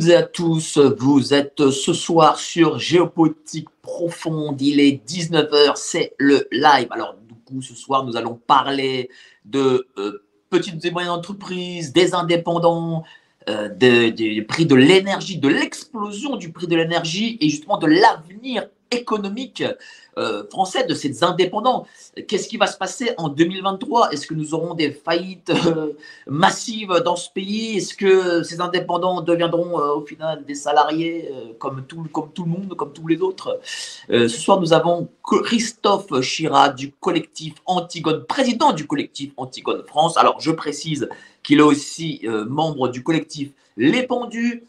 Toutes et à tous, vous êtes ce soir sur Géopolitique Profonde, il est 19h, c'est le live. Alors du coup ce soir nous allons parler de euh, petites et moyennes entreprises, des indépendants, euh, des prix de l'énergie, de l'explosion du prix de l'énergie et justement de l'avenir économique euh, français de ces indépendants. Qu'est-ce qui va se passer en 2023 Est-ce que nous aurons des faillites euh, massives dans ce pays? Est-ce que ces indépendants deviendront euh, au final des salariés comme, tout, comme tout le monde, comme tous les autres? Ce soir, nous avons Christophe Chira du collectif Antigone, président du collectif Antigone France. Alors, je précise qu'il est aussi membre du collectif Les Pendus.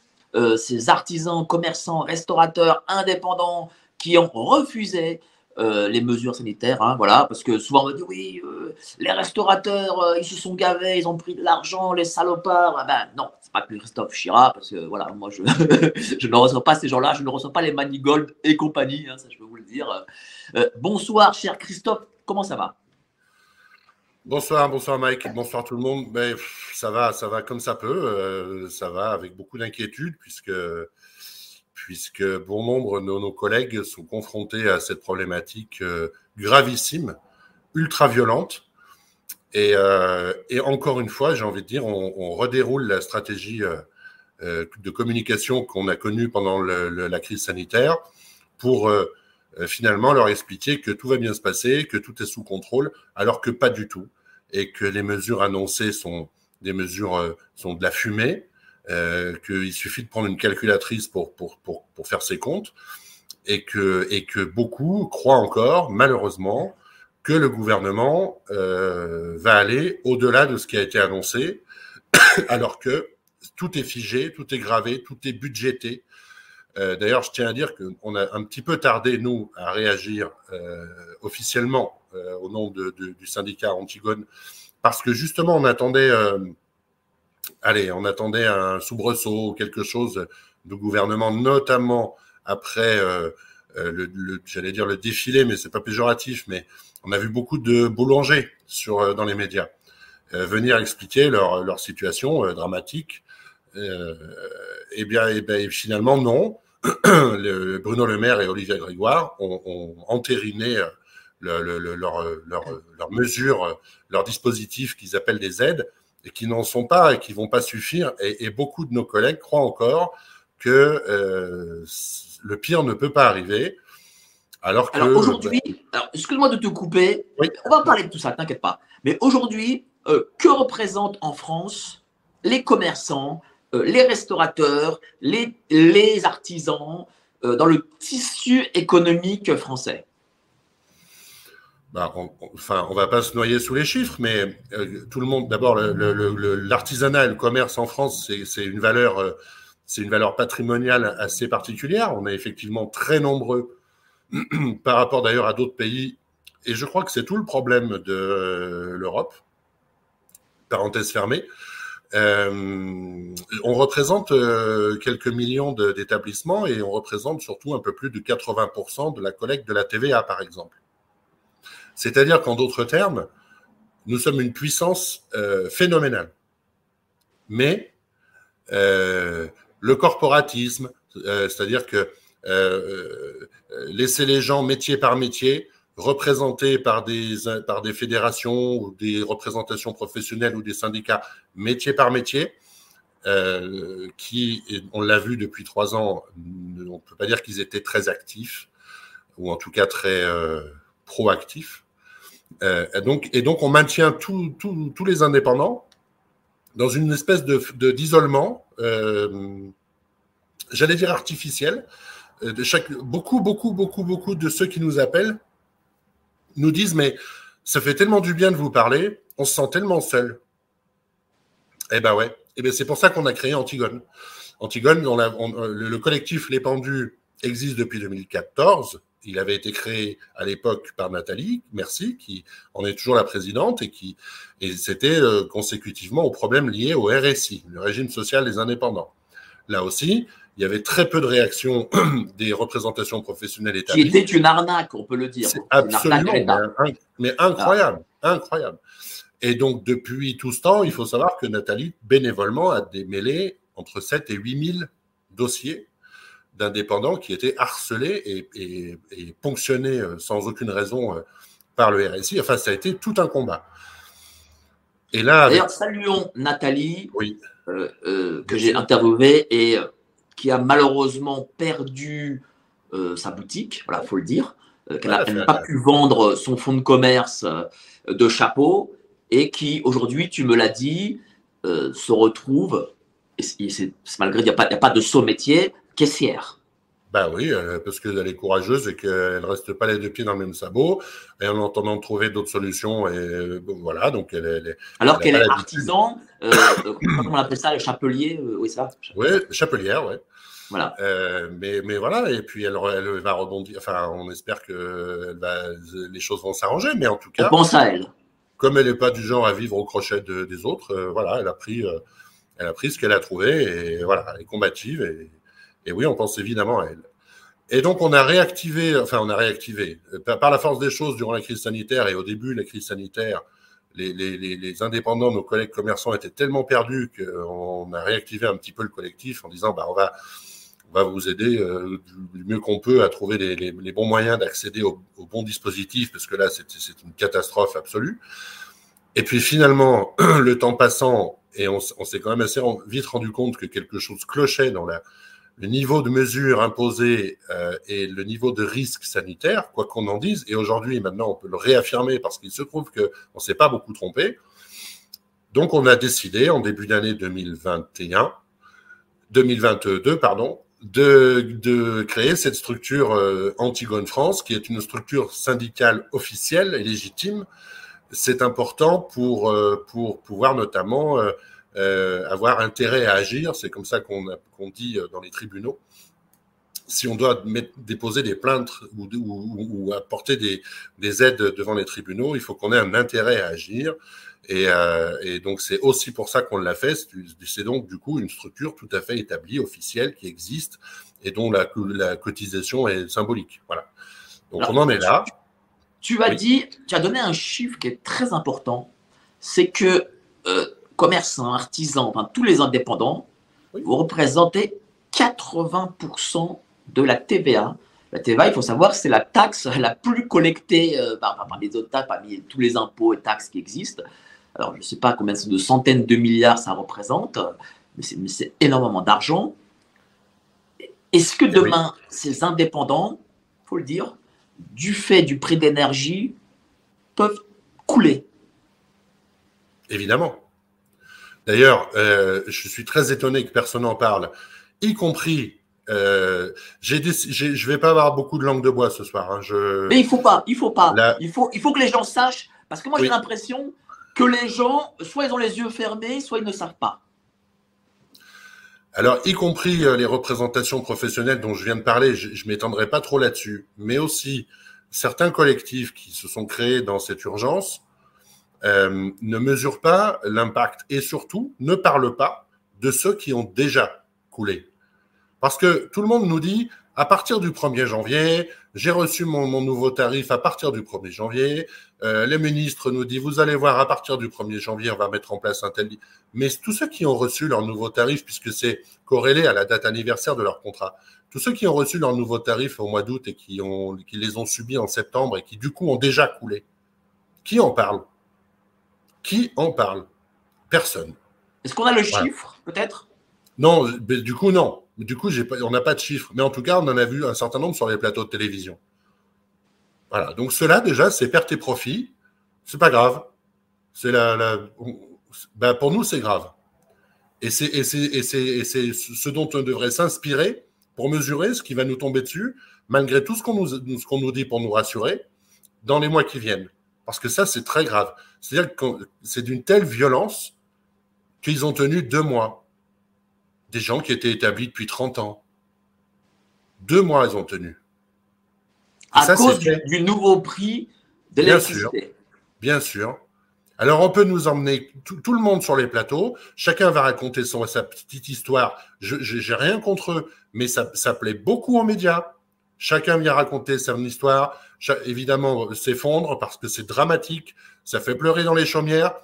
ces artisans, commerçants, restaurateurs, indépendants, qui ont refusé euh, les mesures sanitaires, hein, voilà, parce que souvent on me dit oui, euh, les restaurateurs, euh, ils se sont gavés, ils ont pris de l'argent, les salopards. Ah ben non, c'est pas que Christophe Chira, parce que voilà, moi je, ne reçois pas ces gens-là, je ne reçois pas les Manigold et compagnie, hein, ça je peux vous le dire. bonsoir, cher Christophe, comment ça va? Bonsoir, bonsoir Mike, bonsoir tout le monde. Ben, ça va, ça va comme ça peut, ça va avec beaucoup d'inquiétude puisque puisque bon nombre de nos collègues sont confrontés à cette problématique euh, gravissime, ultra violente. Euh, et, encore une fois, j'ai envie de dire, on, redéroule la stratégie euh, de communication qu'on a connue pendant la crise sanitaire pour finalement leur expliquer que tout va bien se passer, que tout est sous contrôle, alors que pas du tout, et que les mesures annoncées sont des mesures sont de la fumée, euh, qu'il suffit de prendre une calculatrice pour, pour, pour, pour faire ses comptes, et que, et que beaucoup croient encore, malheureusement, que le gouvernement euh, va aller au-delà de ce qui a été annoncé, alors que tout est figé, tout est gravé, tout est budgété. Euh, D'ailleurs, je tiens à dire qu'on a un petit peu tardé, nous, à réagir officiellement au nom de, du syndicat Antigone, parce que justement, on attendait allez, on attendait un soubresaut ou quelque chose du gouvernement, notamment après euh, euh, le, j'allais dire le défilé, mais c'est pas péjoratif, mais on a vu beaucoup de boulangers sur euh, dans les médias venir expliquer leur, leur situation dramatique. Eh bien, et bien, finalement non. Bruno Le Maire et Olivier Grégoire ont, ont entériné le, le, leur, leur, leur mesures, leurs dispositifs qu'ils appellent des aides, et qui n'en sont pas et qui vont pas suffire. Et, beaucoup de nos collègues croient encore que euh, le pire ne peut pas arriver. Alors aujourd'hui, excuse-moi de te couper, on va parler de tout ça, t'inquiète pas. Mais aujourd'hui, euh, que représentent en France les commerçants, euh, les restaurateurs, les, les artisans dans le tissu économique français? Bah, on, enfin, on va pas se noyer sous les chiffres, mais euh, tout le monde, d'abord, l'artisanat et le commerce en France, c'est une valeur, euh, c'est une valeur patrimoniale assez particulière. On est effectivement très nombreux par rapport d'ailleurs à d'autres pays, et je crois que c'est tout le problème de euh, l'Europe. Parenthèse fermée. on représente quelques millions d'établissements et on représente surtout un peu plus de 80% de la collecte de la TVA, par exemple. C'est-à-dire qu'en d'autres termes, nous sommes une puissance euh, phénoménale. Mais euh, le corporatisme, euh, c'est-à-dire que laisser les gens métier par métier, représentés par des, par des fédérations ou des représentations professionnelles ou des syndicats, métier par métier, qui, on l'a vu depuis trois ans, on ne peut pas dire qu'ils étaient très actifs, ou en tout cas très proactifs. Euh, et, donc, et donc, on maintient tous les indépendants dans une espèce de d'isolement, euh, j'allais dire artificiel. Euh, beaucoup, beaucoup, beaucoup, beaucoup de ceux qui nous appellent nous disent mais ça fait tellement du bien de vous parler, on se sent tellement seul. Eh ben ouais, eh ben c'est pour ça qu'on a créé Antigone. Antigone, on le, le collectif Les Pendus existe depuis 2014 il avait été créé à l'époque par Nathalie, merci, qui en est toujours la présidente et qui et c'était euh, consécutivement aux problèmes liés au RSI, le régime social des indépendants. Là aussi, il y avait très peu de réactions des représentations professionnelles établies. Qui était une arnaque, on peut le dire. Absolument, mais, incroyable, incroyable. Et donc depuis tout ce temps, il faut savoir que Nathalie bénévolement a démêlé entre 7 et 8 000 dossiers d'indépendants qui étaient harcelés et, ponctionnés euh, sans aucune raison euh, par le RSI. Enfin, ça a été tout un combat. Et là, D'ailleurs, saluons Nathalie, euh, que j'ai interviewée et qui a malheureusement perdu sa boutique, voilà, faut le dire, qu'elle n'a pas pu vendre son fonds de commerce de chapeau et qui aujourd'hui, tu me l'as dit, se retrouve, et c'est, malgré il n'y a, a, pas de saut métier, caissière. Ben oui, euh, parce qu'elle est courageuse et qu'elle ne reste pas les deux pieds dans le même sabot. Et en entendant trouver d'autres solutions, et voilà, donc elle, est. Alors qu'elle est artisan, euh, comment on appelle ça, les chapeliers, euh, oui, ça? Oui, chapelière, oui. Voilà. mais, mais voilà, et puis elle, elle, va rebondir. Enfin, on espère que les choses vont s'arranger, mais en tout cas. On pense à elle. Comme elle n'est pas du genre à vivre au crochet des autres, voilà, elle a pris, elle a pris ce qu'elle a trouvé et voilà, elle est combative et et oui, on pense évidemment à elle. Et donc, on a réactivé, enfin, on a réactivé, par la force des choses durant la crise sanitaire et au début de la crise sanitaire, les, indépendants, nos collègues commerçants étaient tellement perdus qu'on a réactivé un petit peu le collectif en disant, bah, on va, on va vous aider euh, du mieux qu'on peut à trouver les, bons moyens d'accéder au, au, bon dispositif, parce que là, c'est une catastrophe absolue. Et puis finalement, le temps passant, et on s'est quand même assez vite rendu compte que quelque chose clochait dans la, le niveau de mesure imposé euh, et le niveau de risque sanitaire, quoi qu'on en dise, et aujourd'hui, maintenant, on peut le réaffirmer parce qu'il se trouve qu'on ne s'est pas beaucoup trompé. Donc, on a décidé en début d'année 2021, 2022, pardon, de, de créer cette structure euh, Antigone France, qui est une structure syndicale officielle et légitime. C'est important pour, euh, pour pouvoir notamment euh, avoir intérêt à agir, c'est comme ça qu'on dit euh, dans les tribunaux. Si on doit déposer des plaintes ou, ou, apporter des, des, aides devant les tribunaux, il faut qu'on ait un intérêt à agir. Et, euh, et donc c'est aussi pour ça qu'on l'a fait. C'est donc du coup une structure tout à fait établie, officielle, qui existe et dont la, la cotisation est symbolique. Voilà. Donc on en est là. Tu as dit, tu as donné un chiffre qui est très important, c'est que euh, commerçants, artisans, enfin tous les indépendants, vous représentez 80% de la TVA. La TVA, il faut savoir, c'est la taxe la plus collectée euh, par, les autres taxes, parmi tous les impôts et taxes qui existent. Alors, je ne sais pas combien de centaines de milliards ça représente, mais c'est énormément d'argent. Est-ce que eh demain, ces indépendants, il faut le dire, du fait du prix d'énergie, peuvent couler? Évidemment. D'ailleurs, euh, je suis très étonné que personne n'en parle, y compris. Euh, je ne vais pas avoir beaucoup de langue de bois ce soir. Hein, je... Mais il faut pas, il faut pas. Il, faut, il faut que les gens sachent, parce que moi j'ai l'impression que les gens, soit ils ont les yeux fermés, soit ils ne savent pas. Alors, y compris euh, les représentations professionnelles dont je viens de parler, je, ne m'étendrai pas trop là-dessus, mais aussi certains collectifs qui se sont créés dans cette urgence euh, ne mesure pas l'impact et surtout ne parle pas de ceux qui ont déjà coulé. Parce que tout le monde nous dit, à partir du 1er janvier, j'ai reçu mon, nouveau tarif à partir du 1er janvier. Euh, les ministres nous disent, vous allez voir, à partir du 1er janvier, on va mettre en place un tel... Mais tous ceux qui ont reçu leur nouveau tarif, puisque c'est corrélé à la date anniversaire de leur contrat, tous ceux qui ont reçu leur nouveau tarif au mois d'août et qui, ont, qui les ont subis en septembre et qui du coup ont déjà coulé, qui en parle qui en parle? Personne. Est-ce qu'on a le chiffre, peut-être? Non, du coup, non. Du coup, pas, on n'a pas de chiffre. Mais en tout cas, on en a vu un certain nombre sur les plateaux de télévision. Voilà. Donc, cela, déjà, c'est perte et profit. C'est pas grave. C'est la, ben, pour nous, c'est grave. Et c'est ce dont on devrait s'inspirer pour mesurer ce qui va nous tomber dessus, malgré tout ce qu'on nous, qu'on nous dit pour nous rassurer, dans les mois qui viennent. Parce que ça, c'est très grave. C'est-à-dire que c'est d'une telle violence qu'ils ont tenu deux mois. Des gens qui étaient établis depuis 30 ans. Deux mois, ils ont tenu. à cause du, nouveau prix de l'électricité. Bien sûr. Alors, on peut nous emmener tout, le monde sur les plateaux. Chacun va raconter son, sa petite histoire. Je n'ai rien contre eux, mais ça, ça plaît beaucoup aux médias. Chacun vient raconter son histoire, évidemment s'effondre parce que c'est dramatique, ça fait pleurer dans les chaumières.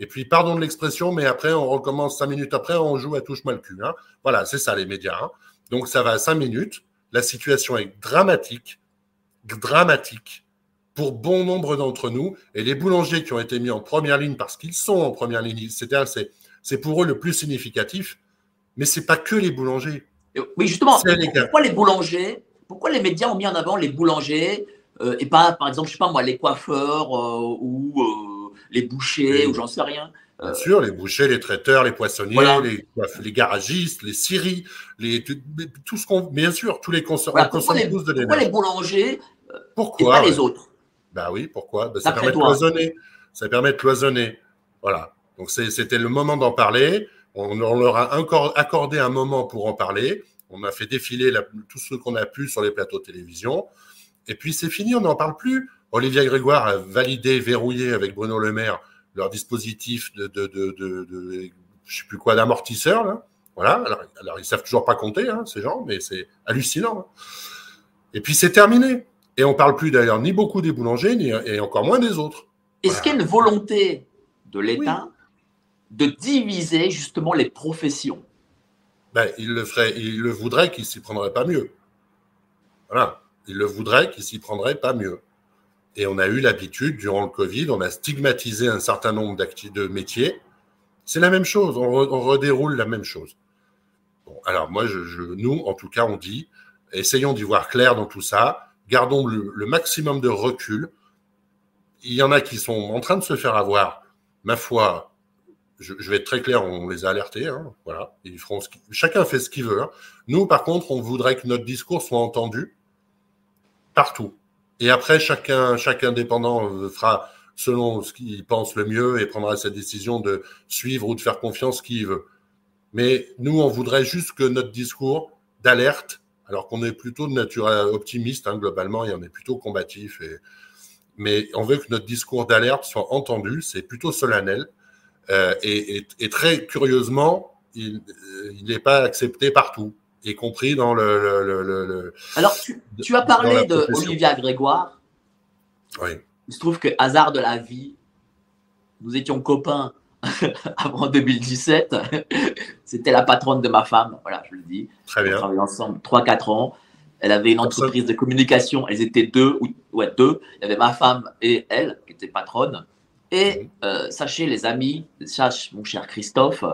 Et puis, pardon de l'expression, mais après, on recommence cinq minutes après, on joue à touche-moi le cul. Hein. Voilà, c'est ça les médias. Hein. Donc, ça va à cinq minutes. La situation est dramatique, dramatique pour bon nombre d'entre nous. Et les boulangers qui ont été mis en première ligne parce qu'ils sont en première ligne, c'est-à-dire c'est pour eux le plus significatif. Mais c'est pas que les boulangers. Oui, justement. Pourquoi les boulangers Pourquoi les médias ont mis en avant les boulangers euh, et pas, par exemple, je sais pas moi, les coiffeurs euh, ou euh, les bouchers ou j'en sais rien Bien sûr, les bouchers, les traiteurs, les poissonniers, les, les, garagistes, les scieries, les, tout, ce qu'on. Bien sûr, tous les consommateurs pourquoi, les, de pourquoi les boulangers Pourquoi et pas les autres? Bah oui, pourquoi? Bah, Ça permet de cloisonner. Ça permet de cloisonner. Voilà. Donc c'était le moment d'en parler. On, leur a encore accordé un moment pour en parler. On a fait défiler tout ce qu'on a pu sur les plateaux de télévision. Et puis c'est fini, on n'en parle plus. Olivier Grégoire a validé, verrouillé avec Bruno Le Maire leur dispositif de, de, de, de, je sais plus quoi, d'amortisseur. Là. Voilà. Alors, alors, ils savent toujours pas compter, hein, ces gens, mais c'est hallucinant. Hein. Et puis c'est terminé. Et on parle plus d'ailleurs ni beaucoup des boulangers, ni, et encore moins des autres. Est-ce qu'il y a une volonté de l'État de diviser justement les professions? Ben, il le ferait, il le voudrait qu'il s'y prendrait pas mieux. Voilà. Il le voudrait qu'il s'y prendrait pas mieux. Et on a eu l'habitude, durant le Covid, on a stigmatisé un certain nombre de métiers. C'est la même chose, on, redéroule la même chose. Bon, alors moi, nous, en tout cas, on dit, essayons d'y voir clair dans tout ça, gardons le, maximum de recul. Il y en a qui sont en train de se faire avoir, ma foi, je, vais être très clair, on les a alertés, hein, voilà, ils chacun fait ce qu'il veut. Hein. Nous, par contre, on voudrait que notre discours soit entendu partout. Et après, chacun, chaque indépendant euh, fera selon ce qu'il pense le mieux et prendra sa décision de suivre ou de faire confiance qui il veut. Mais nous, on voudrait juste que notre discours d'alerte, alors qu'on est plutôt de nature optimiste hein, globalement et on est plutôt combatif, mais on veut que notre discours d'alerte soit entendu, c'est plutôt solennel. Euh, et, très curieusement, il n'est pas accepté partout y compris dans le. Alors, tu, as parlé de Olivia Grégoire. Oui. Il se trouve que, hasard de la vie, nous étions copains avant 2017. C'était la patronne de ma femme, voilà, je le dis. Très bien. On travaillait ensemble 3-4 ans. Elle avait une entreprise de communication. Elles étaient deux, ou ouais, deux. Il y avait ma femme et elle, qui était patronne. Et mhm. euh, sachez, les amis, sache, mon cher Christophe,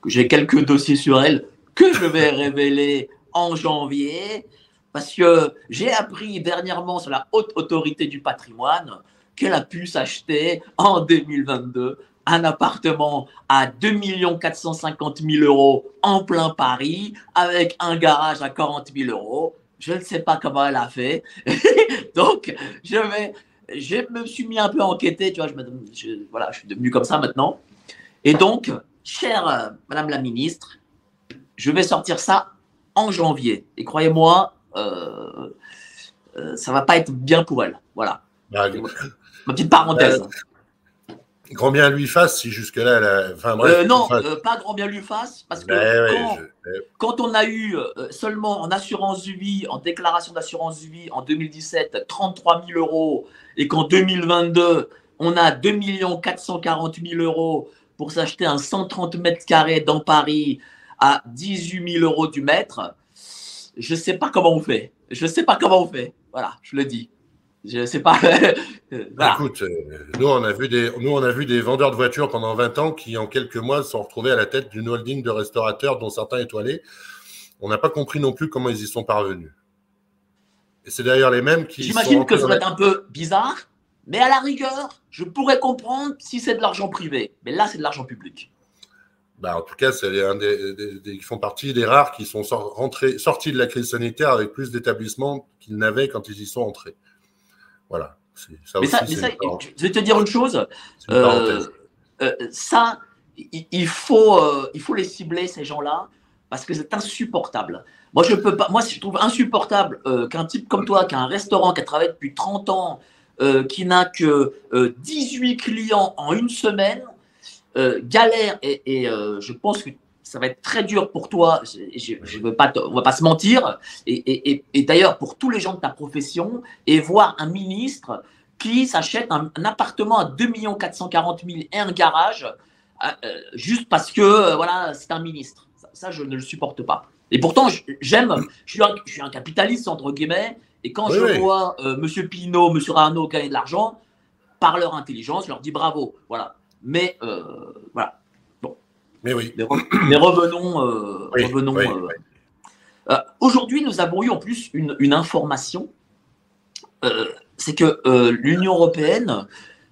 que j'ai quelques dossiers sur elle que je vais révéler en janvier, parce que j'ai appris dernièrement sur la haute autorité du patrimoine qu'elle a pu s'acheter en 2022 un appartement à 2 450 000 euros en plein Paris, avec un garage à 40 000 euros. Je ne sais pas comment elle a fait. Donc, je vais, je me suis mis un peu enquêté, tu vois, je, voilà, je suis devenu comme ça maintenant. Et donc, chère euh, Madame la Ministre, je vais sortir ça en janvier. Et croyez-moi, euh, euh, ça va pas être bien pour elle. Voilà. Bah, Ma petite parenthèse. Euh, grand bien lui fasse si jusque-là, elle a... enfin, euh, non, pas grand bien lui fasse, parce que quand, quand, on a eu seulement en assurance vie, en déclaration d'assurance vie en 2017, 33 000 euros, et qu'en 2022, on a 2 440 000 euros pour s'acheter un 130 mètres carrés dans Paris à 18 000 euros du mètre, je ne sais pas comment on fait. Je ne sais pas comment on fait. Voilà, je le dis. Je ne sais pas. Écoute, euh, nous on, a vu des, nous, on a vu des vendeurs de voitures pendant 20 ans qui, en quelques mois, se sont retrouvés à la tête d'une holding de restaurateurs dont certains étoilés. On n'a pas compris non plus comment ils y sont parvenus. Et c'est d'ailleurs les mêmes qui. J'imagine que ça va être un peu bizarre, mais à la rigueur, je pourrais comprendre si c'est de l'argent privé. Mais là, c'est de l'argent public. Bah, en tout cas, c'est un des, ils font partie des rares qui sont rentrés, sortis de la crise sanitaire avec plus d'établissements qu'ils n'avaient quand ils y sont entrés. Voilà. Ça mais ça, je vais te dire une chose. Euh, euh, ça, il faut, euh, il faut les cibler ces gens-là parce que c'est insupportable. Moi, je peux pas. Moi, je trouve insupportable qu'un type comme toi, qui a un restaurant, qui a travaillé depuis 30 ans, qui n'a que 18 clients en une semaine euh, galère et, euh, je pense que ça va être très dur pour toi. Je, je veux pas, on va pas se mentir. Et, d'ailleurs pour tous les gens de ta profession et voir un ministre qui s'achète un, appartement à 2 440 000 et un garage euh, juste parce que voilà, c'est un ministre. Ça, je ne le supporte pas. Et pourtant, j'aime, je suis, un, je suis un capitaliste, entre guillemets, et quand je vois Monsieur Pinault, Monsieur Arnaud gagner de l'argent, par leur intelligence, je leur dis bravo. Voilà. Mais voilà. Bon. Mais oui. Mais, revenons. revenons Aujourd'hui, nous avons eu en plus une, une information. c'est que l'Union européenne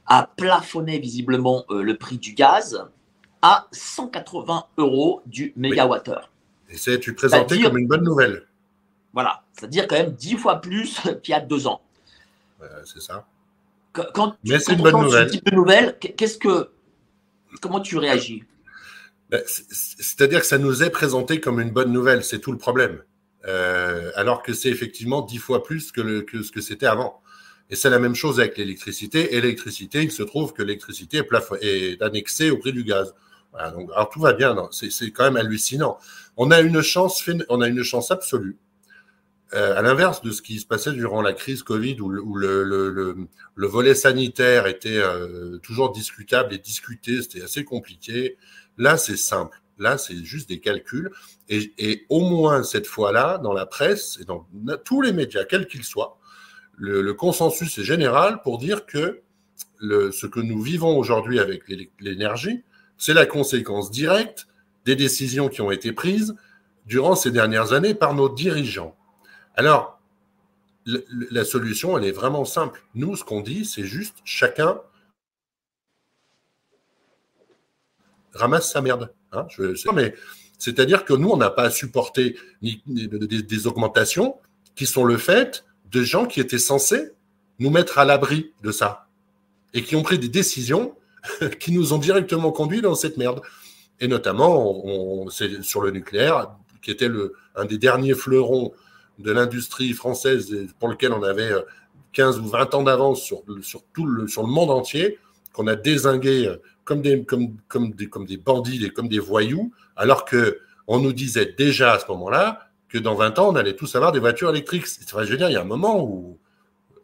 a plafonné visiblement le prix du gaz à 180 euros du mégawattheure. Et c'est tu présentais comme une bonne nouvelle. Voilà, c'est-à-dire quand même dix fois plus qu'il y a deux ans. c'est ça. Quand, Mais c'est une bonne nouvelle. Ce type de nouvelle, qu'est-ce que, comment tu réagis? Ben, C'est-à-dire que ça nous est présenté comme une bonne nouvelle, c'est tout le problème. Euh, alors que c'est effectivement dix fois plus que, ce que c'était avant. Et c'est la même chose avec l'électricité. Et l'électricité, il se trouve que l'électricité est, annexée au prix du gaz alors tout va bien, c'est quand même hallucinant. On a une chance, on a une chance absolue. Euh, à l'inverse de ce qui se passait durant la crise Covid, où, le, le, le, le, volet sanitaire était euh, toujours discutable et discuté, c'était assez compliqué. Là, c'est simple. Là, c'est juste des calculs. Et, au moins cette fois-là, dans la presse et dans tous les médias, quels qu'ils soient, le, consensus est général pour dire que ce que nous vivons aujourd'hui avec l'énergie, c'est la conséquence directe des décisions qui ont été prises durant ces dernières années par nos dirigeants. Alors, la solution, elle est vraiment simple. Nous, ce qu'on dit, c'est juste chacun ramasse sa merde. Hein je, mais c'est-à-dire que nous, on n'a pas à supporter des, augmentations qui sont le fait de gens qui étaient censés nous mettre à l'abri de ça et qui ont pris des décisions qui nous ont directement conduits dans cette merde. Et notamment, c'est sur le nucléaire, qui était un des derniers fleurons de l'industrie française pour lequel on avait 15 euh, ou 20 ans d'avance sur, sur, tout le, sur le monde entier, qu'on a désingué euh, comme des, comme, comme, des, comme des bandits et comme des voyous, alors que on nous disait déjà à ce moment-là que dans 20 ans, on allait tous avoir des voitures électriques. Enfin, je veux dire, il y a un moment où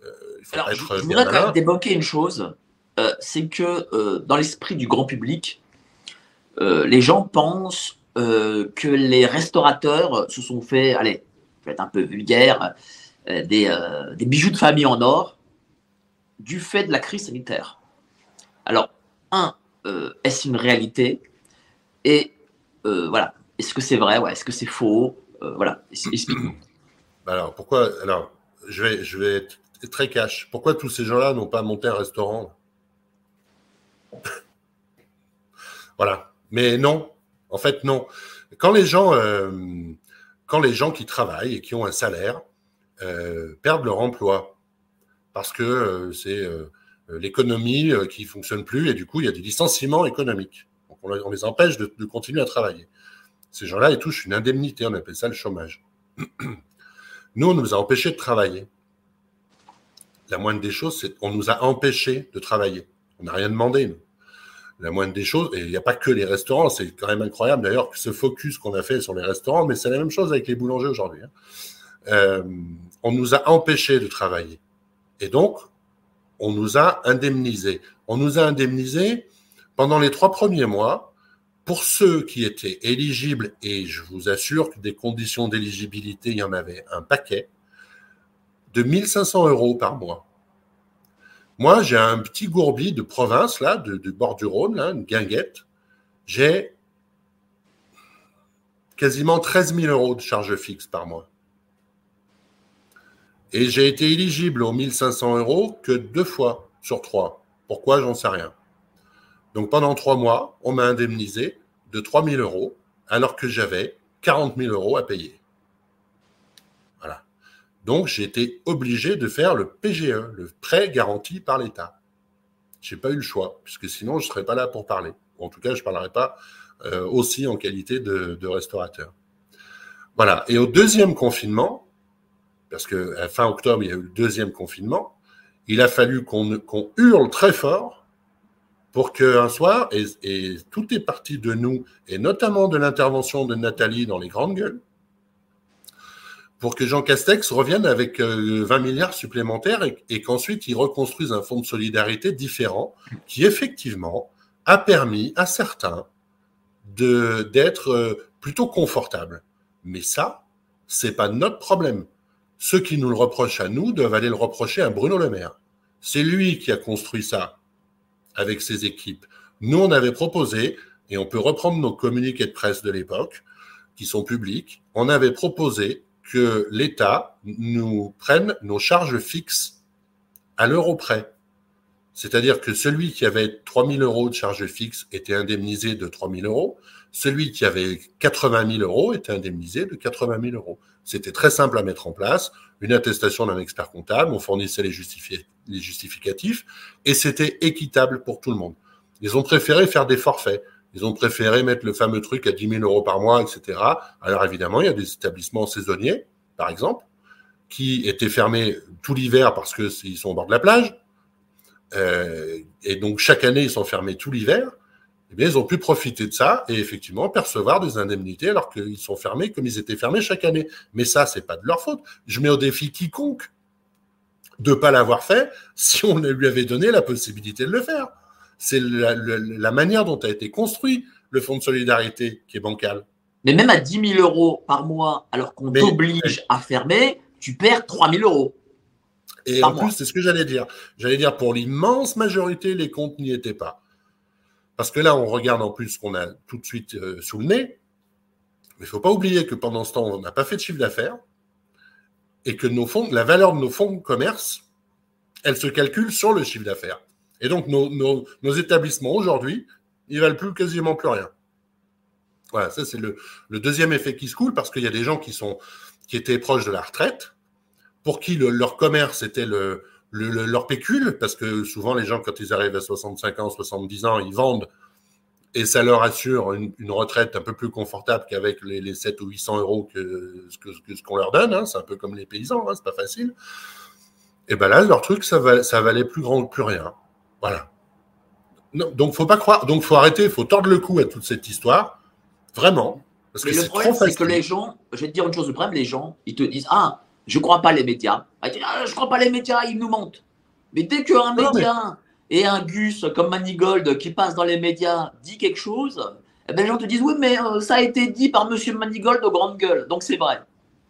euh, il faut être je, je voudrais quand même débloquer une chose. Euh, c'est que euh, dans l'esprit du grand public, les gens pensent que les restaurateurs se sont fait, allez, je vais être un peu vulgaire, des, bijoux de famille en or du fait de la crise sanitaire. Alors, un, est-ce une réalité? Et voilà, est-ce que c'est vrai? Est-ce que c'est faux? Voilà, explique-nous. Alors, pourquoi Alors, je vais, être très cash. Pourquoi tous ces gens-là n'ont pas monté un restaurant? Voilà. Mais non, en fait, non. Quand les gens, euh, quand les gens qui travaillent et qui ont un salaire euh, perdent leur emploi parce que euh, c'est l'économie qui fonctionne plus et du coup il y a des licenciements économiques. on, les empêche de, continuer à travailler. Ces gens-là, ils touchent une indemnité, on appelle ça le chômage. Nous, on nous a empêchés de travailler. La moindre des choses, c'est qu'on nous a empêchés de travailler. On n'a rien demandé. La moindre des choses, et il n'y a pas que les restaurants, c'est quand même incroyable d'ailleurs que ce focus qu'on a fait sur les restaurants, mais c'est la même chose avec les boulangers aujourd'hui. Hein. Euh, on nous a empêchés de travailler. Et donc, on nous a indemnisés. On nous a indemnisés pendant les trois premiers mois pour ceux qui étaient éligibles, et je vous assure que des conditions d'éligibilité, il y en avait un paquet, de 1500 euros par mois. Moi, j'ai un petit gourbi de province, là, du bord du Rhône, une guinguette. J'ai quasiment 13 000 euros de charge fixe par mois. Et j'ai été éligible aux 1500 euros que deux fois sur trois. Pourquoi? J'en sais rien. Donc pendant trois mois, on m'a indemnisé de 3 000 euros alors que j'avais 40 000 euros à payer. Donc, j'ai été obligé de faire le PGE, le prêt garanti par l'État. J'ai pas eu le choix, puisque sinon, je serais pas là pour parler. en tout cas, je parlerai pas euh, aussi en qualité de, restaurateur. Voilà. Et au deuxième confinement, parce que fin octobre, il y a eu le deuxième confinement, il a fallu qu'on hurle très fort pour qu'un soir, et tout est parti de nous, et notamment de l'intervention de Nathalie dans les grandes gueules, pour que Jean Castex revienne avec 20 euh, milliards supplémentaires et, qu'ensuite il reconstruise un fonds de solidarité différent qui effectivement a permis à certains d'être euh, plutôt confortables. Mais ça, c'est pas notre problème. Ceux qui nous le reprochent à nous doivent aller le reprocher à Bruno Le Maire. C'est lui qui a construit ça avec ses équipes. Nous, on avait proposé, et on peut reprendre nos communiqués de presse de l'époque, qui sont publics, on avait proposé que l'État nous prenne nos charges fixes à l'euro près. C'est-à-dire que celui qui avait 3 000 euros de charges fixes était indemnisé de 3 000 euros, celui qui avait 80 000 euros était indemnisé de 80 000 euros. C'était très simple à mettre en place, une attestation d'un expert comptable, on fournissait les, les justificatifs, et c'était équitable pour tout le monde. Ils ont préféré faire des forfaits. Ils ont préféré mettre le fameux truc à 10 000 euros par mois, etc. Alors évidemment, il y a des établissements saisonniers, par exemple, qui étaient fermés tout l'hiver parce que ils sont au bord de la plage. Euh, et donc chaque année, ils sont fermés tout l'hiver. Eh bien, ils ont pu profiter de ça et effectivement percevoir des indemnités alors qu'ils sont fermés comme ils étaient fermés chaque année. Mais ça, c'est pas de leur faute. Je mets au défi quiconque de pas l'avoir fait si on lui avait donné la possibilité de le faire. C'est la, manière dont a été construit le fonds de solidarité qui est bancal. Mais même à 10 000 euros par mois, alors qu'on t'oblige à fermer, tu perds 3 000 euros. Et en plus, c'est ce que j'allais dire. J'allais dire, pour l'immense majorité, les comptes n'y étaient pas. Parce que là, on regarde en plus ce qu'on a tout de suite euh, sous le nez. Mais il ne faut pas oublier que pendant ce temps, on n'a pas fait de chiffre d'affaires et que nos fonds, la valeur de nos fonds de commerce, elle se calcule sur le chiffre d'affaires. Et donc, nos, établissements aujourd'hui, ils valent plus quasiment plus rien. Voilà, ça c'est le, deuxième effet qui se coule parce qu'il y a des gens qui étaient proches de la retraite, pour qui leur commerce était le, leur pécule, parce que souvent les gens quand ils arrivent à 65 ans, 70 ans, ils vendent et ça leur assure une, retraite un peu plus confortable qu'avec les, les, 7 ou 800 euros que ce qu'on leur donne. Hein. C'est un peu comme les paysans, hein, c'est pas facile. Et ben là, leur truc, ça, va, ça valait plus grand, plus rien. Voilà. donc faut pas croire, donc faut arrêter, faut tordre le cou à toute cette histoire, vraiment. Parce Mais le problème, c'est que les gens, je vais te dire une chose, le problème, les gens, ils te disent ah, je crois pas les médias. Ah, ah je crois pas les médias, ils nous mentent. Mais dès qu'un média et un Gus comme Manigold qui passe dans les médias dit quelque chose, eh ben, les gens te disent oui, mais euh, ça a été dit par Monsieur Manigold aux grandes gueules, donc c'est vrai.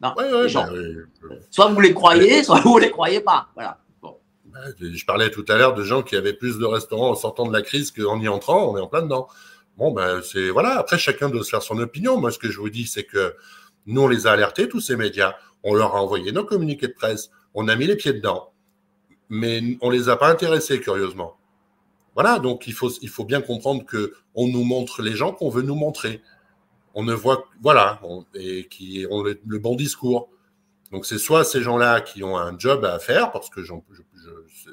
Non, les gens. Bah soit vous les croyez, soit vous les croyez pas. Voilà. Je parlais tout à l'heure de gens qui avaient plus de restaurants en sortant de la crise qu'en y entrant, on est en plein dedans. Bon, ben, c'est, voilà. Après, chacun doit se faire son opinion. Moi, ce que je vous dis, c'est que nous, on les a alertés, tous ces médias. On leur a envoyé nos communiqués de presse. On a mis les pieds dedans. Mais on les a pas intéressés, curieusement. Voilà. Donc, il faut, il faut bien comprendre que on nous montre les gens qu'on veut nous montrer. On ne voit, voilà, et qui ont le, bon discours. Donc, c'est soit ces gens-là qui ont un job à faire, parce que je,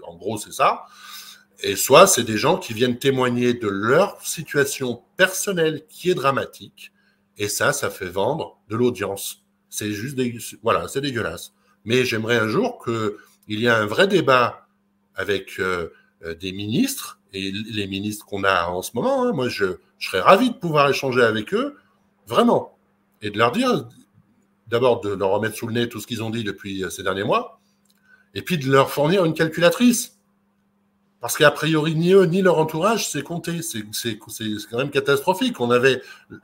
en gros, c'est ça. Et soit c'est des gens qui viennent témoigner de leur situation personnelle qui est dramatique. Et ça, ça fait vendre de l'audience. C'est juste, voilà, c'est dégueulasse. Mais j'aimerais un jour qu'il y ait un vrai débat avec euh, euh, des ministres et les ministres qu'on a en ce moment. Hein. Moi, je, je serais ravi de pouvoir échanger avec eux, vraiment, et de leur dire, d'abord de leur remettre sous le nez tout ce qu'ils ont dit depuis euh, ces derniers mois, et puis de leur fournir une calculatrice. Parce qu'a priori, ni eux, ni leur entourage, c'est compté. C'est quand même catastrophique. On avait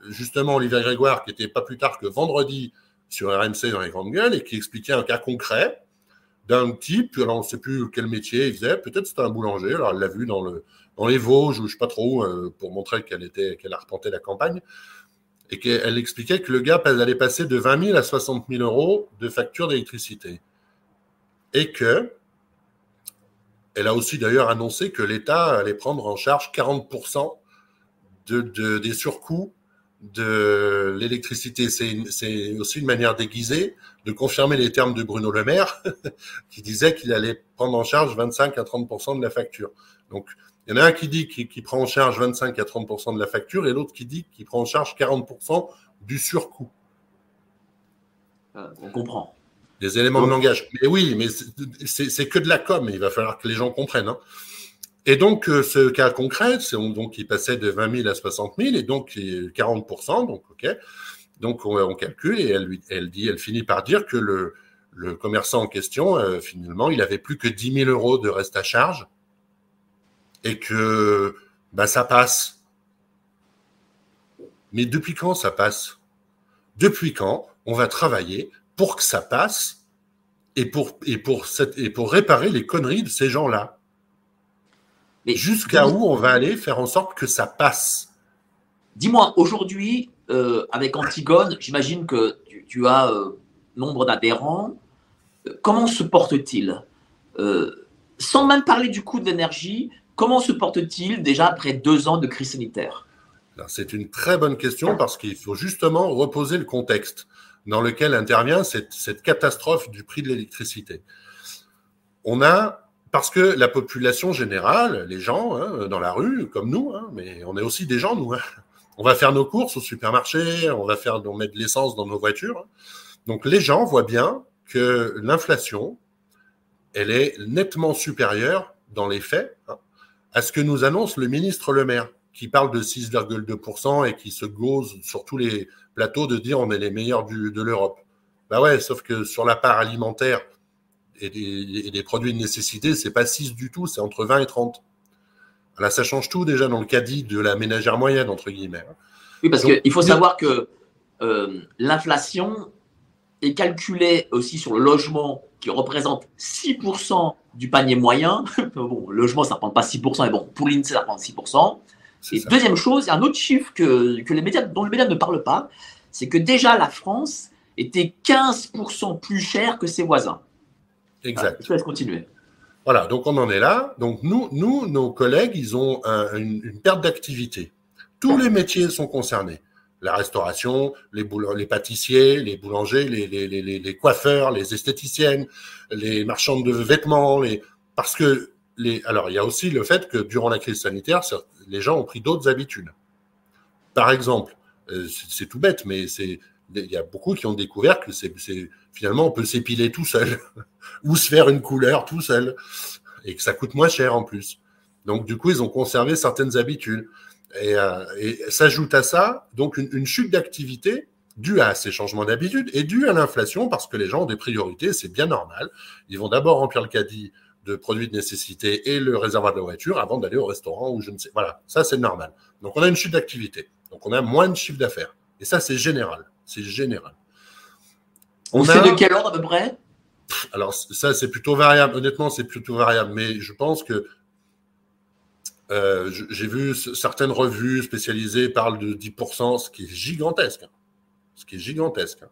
justement Olivier Grégoire, qui était pas plus tard que vendredi sur RMC dans les grandes gueules, et qui expliquait un cas concret d'un type, alors on ne sait plus quel métier il faisait, peut-être c'était un boulanger, alors elle l'a vu dans, le, dans les Vosges, ou je sais pas trop, euh, pour montrer qu'elle était qu'elle arpentait la campagne, et qu'elle expliquait que le gars allait passer de 20 000 à 60 000 euros de facture d'électricité et que elle a aussi d'ailleurs annoncé que l'État allait prendre en charge 40% de, des surcoûts de l'électricité. C'est aussi une manière déguisée de confirmer les termes de Bruno Le Maire, qui disait qu'il allait prendre en charge 25 à 30% de la facture. Donc, il y en a un qui dit qu'il prend en charge 25 à 30% de la facture et l'autre qui dit qu'il prend en charge 40% du surcoût. Euh, on comprend. Des éléments de langage. Mais oui, mais c'est que de la com. Il va falloir que les gens comprennent. Hein. Et donc, euh, ce cas concret, c'est donc il passait de 20 000 à 60 000 et donc 40 donc ok. Donc on, calcule et elle, elle, dit, elle finit par dire que le, le commerçant en question, euh, finalement, il avait plus que 10 000 euros de reste à charge et que bah, ça passe. Mais depuis quand ça passe? Depuis quand on va travailler pour que ça passe et pour, et pour, cette, et pour réparer les conneries de ces gens-là. Jusqu'à où on va aller faire en sorte que ça passe? Dis-moi, aujourd'hui, euh, avec Antigone, j'imagine que tu, as euh, nombre d'adhérents. Comment se porte-t-il? Euh, Sans même parler du coût de l'énergie, comment se porte-t-il déjà après deux ans de crise sanitaire? C'est une très bonne question parce qu'il faut justement reposer le contexte dans lequel intervient cette, catastrophe du prix de l'électricité. On a parce que la population générale, les gens hein, dans la rue, comme nous, hein, mais on est aussi des gens, nous. Hein. On va faire nos courses au supermarché, on va faire, de l'essence dans nos voitures. Donc les gens voient bien que l'inflation, elle est nettement supérieure dans les faits à ce que nous annonce le ministre Le Maire, qui parle de 6,2% et qui se gose sur tous les plateaux de dire on est les meilleurs du, de l'Europe. Bah ouais, sauf que sur la part alimentaire, et des, produits de nécessité, c'est pas 6 du tout, c'est entre 20 et 30. Là, ça change tout déjà dans le caddie de la ménagère moyenne, entre guillemets. Oui, parce qu'il faut savoir que euh, l'inflation est calculée aussi sur le logement qui représente 6% du panier moyen. bon, le logement, ça ne prend pas 6%, mais bon, pour l'INSEE, ça prend 6%. Et deuxième chose, il y a un autre chiffre que, que les médias, dont les médias ne parlent pas, c'est que déjà la France était 15% plus chère que ses voisins. Exact. je laisse continuer. Voilà, donc on en est là. Donc nous, nous nos collègues, ils ont une, perte d'activité. Tous les métiers sont concernés. La restauration, les, les pâtissiers, les boulangers, les, les, les, les, coiffeurs, les esthéticiennes, les marchandes de vêtements, les... parce que alors il y a aussi le fait que durant la crise sanitaire, les gens ont pris d'autres habitudes. Par exemple, euh, c'est tout bête, mais il y a beaucoup qui ont découvert que finalement on peut s'épiler tout seul ou se faire une couleur tout seul et que ça coûte moins cher en plus. Donc du coup ils ont conservé certaines habitudes et, euh, et s'ajoute à ça donc une, une chute d'activité due à ces changements d'habitude et due à l'inflation parce que les gens ont des priorités, c'est bien normal. Ils vont d'abord remplir le caddie de produits de nécessité et le réservoir de la voiture avant d'aller au restaurant ou je ne sais. Voilà, ça c'est normal. Donc on a une chute d'activité. Donc on a moins de chiffre d'affaires. Et ça c'est général. C'est général. On, sait de quel ordre à peu près? Alors, ça, c'est plutôt variable. Honnêtement, c'est plutôt variable. Mais je pense que euh, j'ai vu certaines revues spécialisées parlent de 10%, ce qui est gigantesque. Hein. Ce qui est gigantesque. Hein.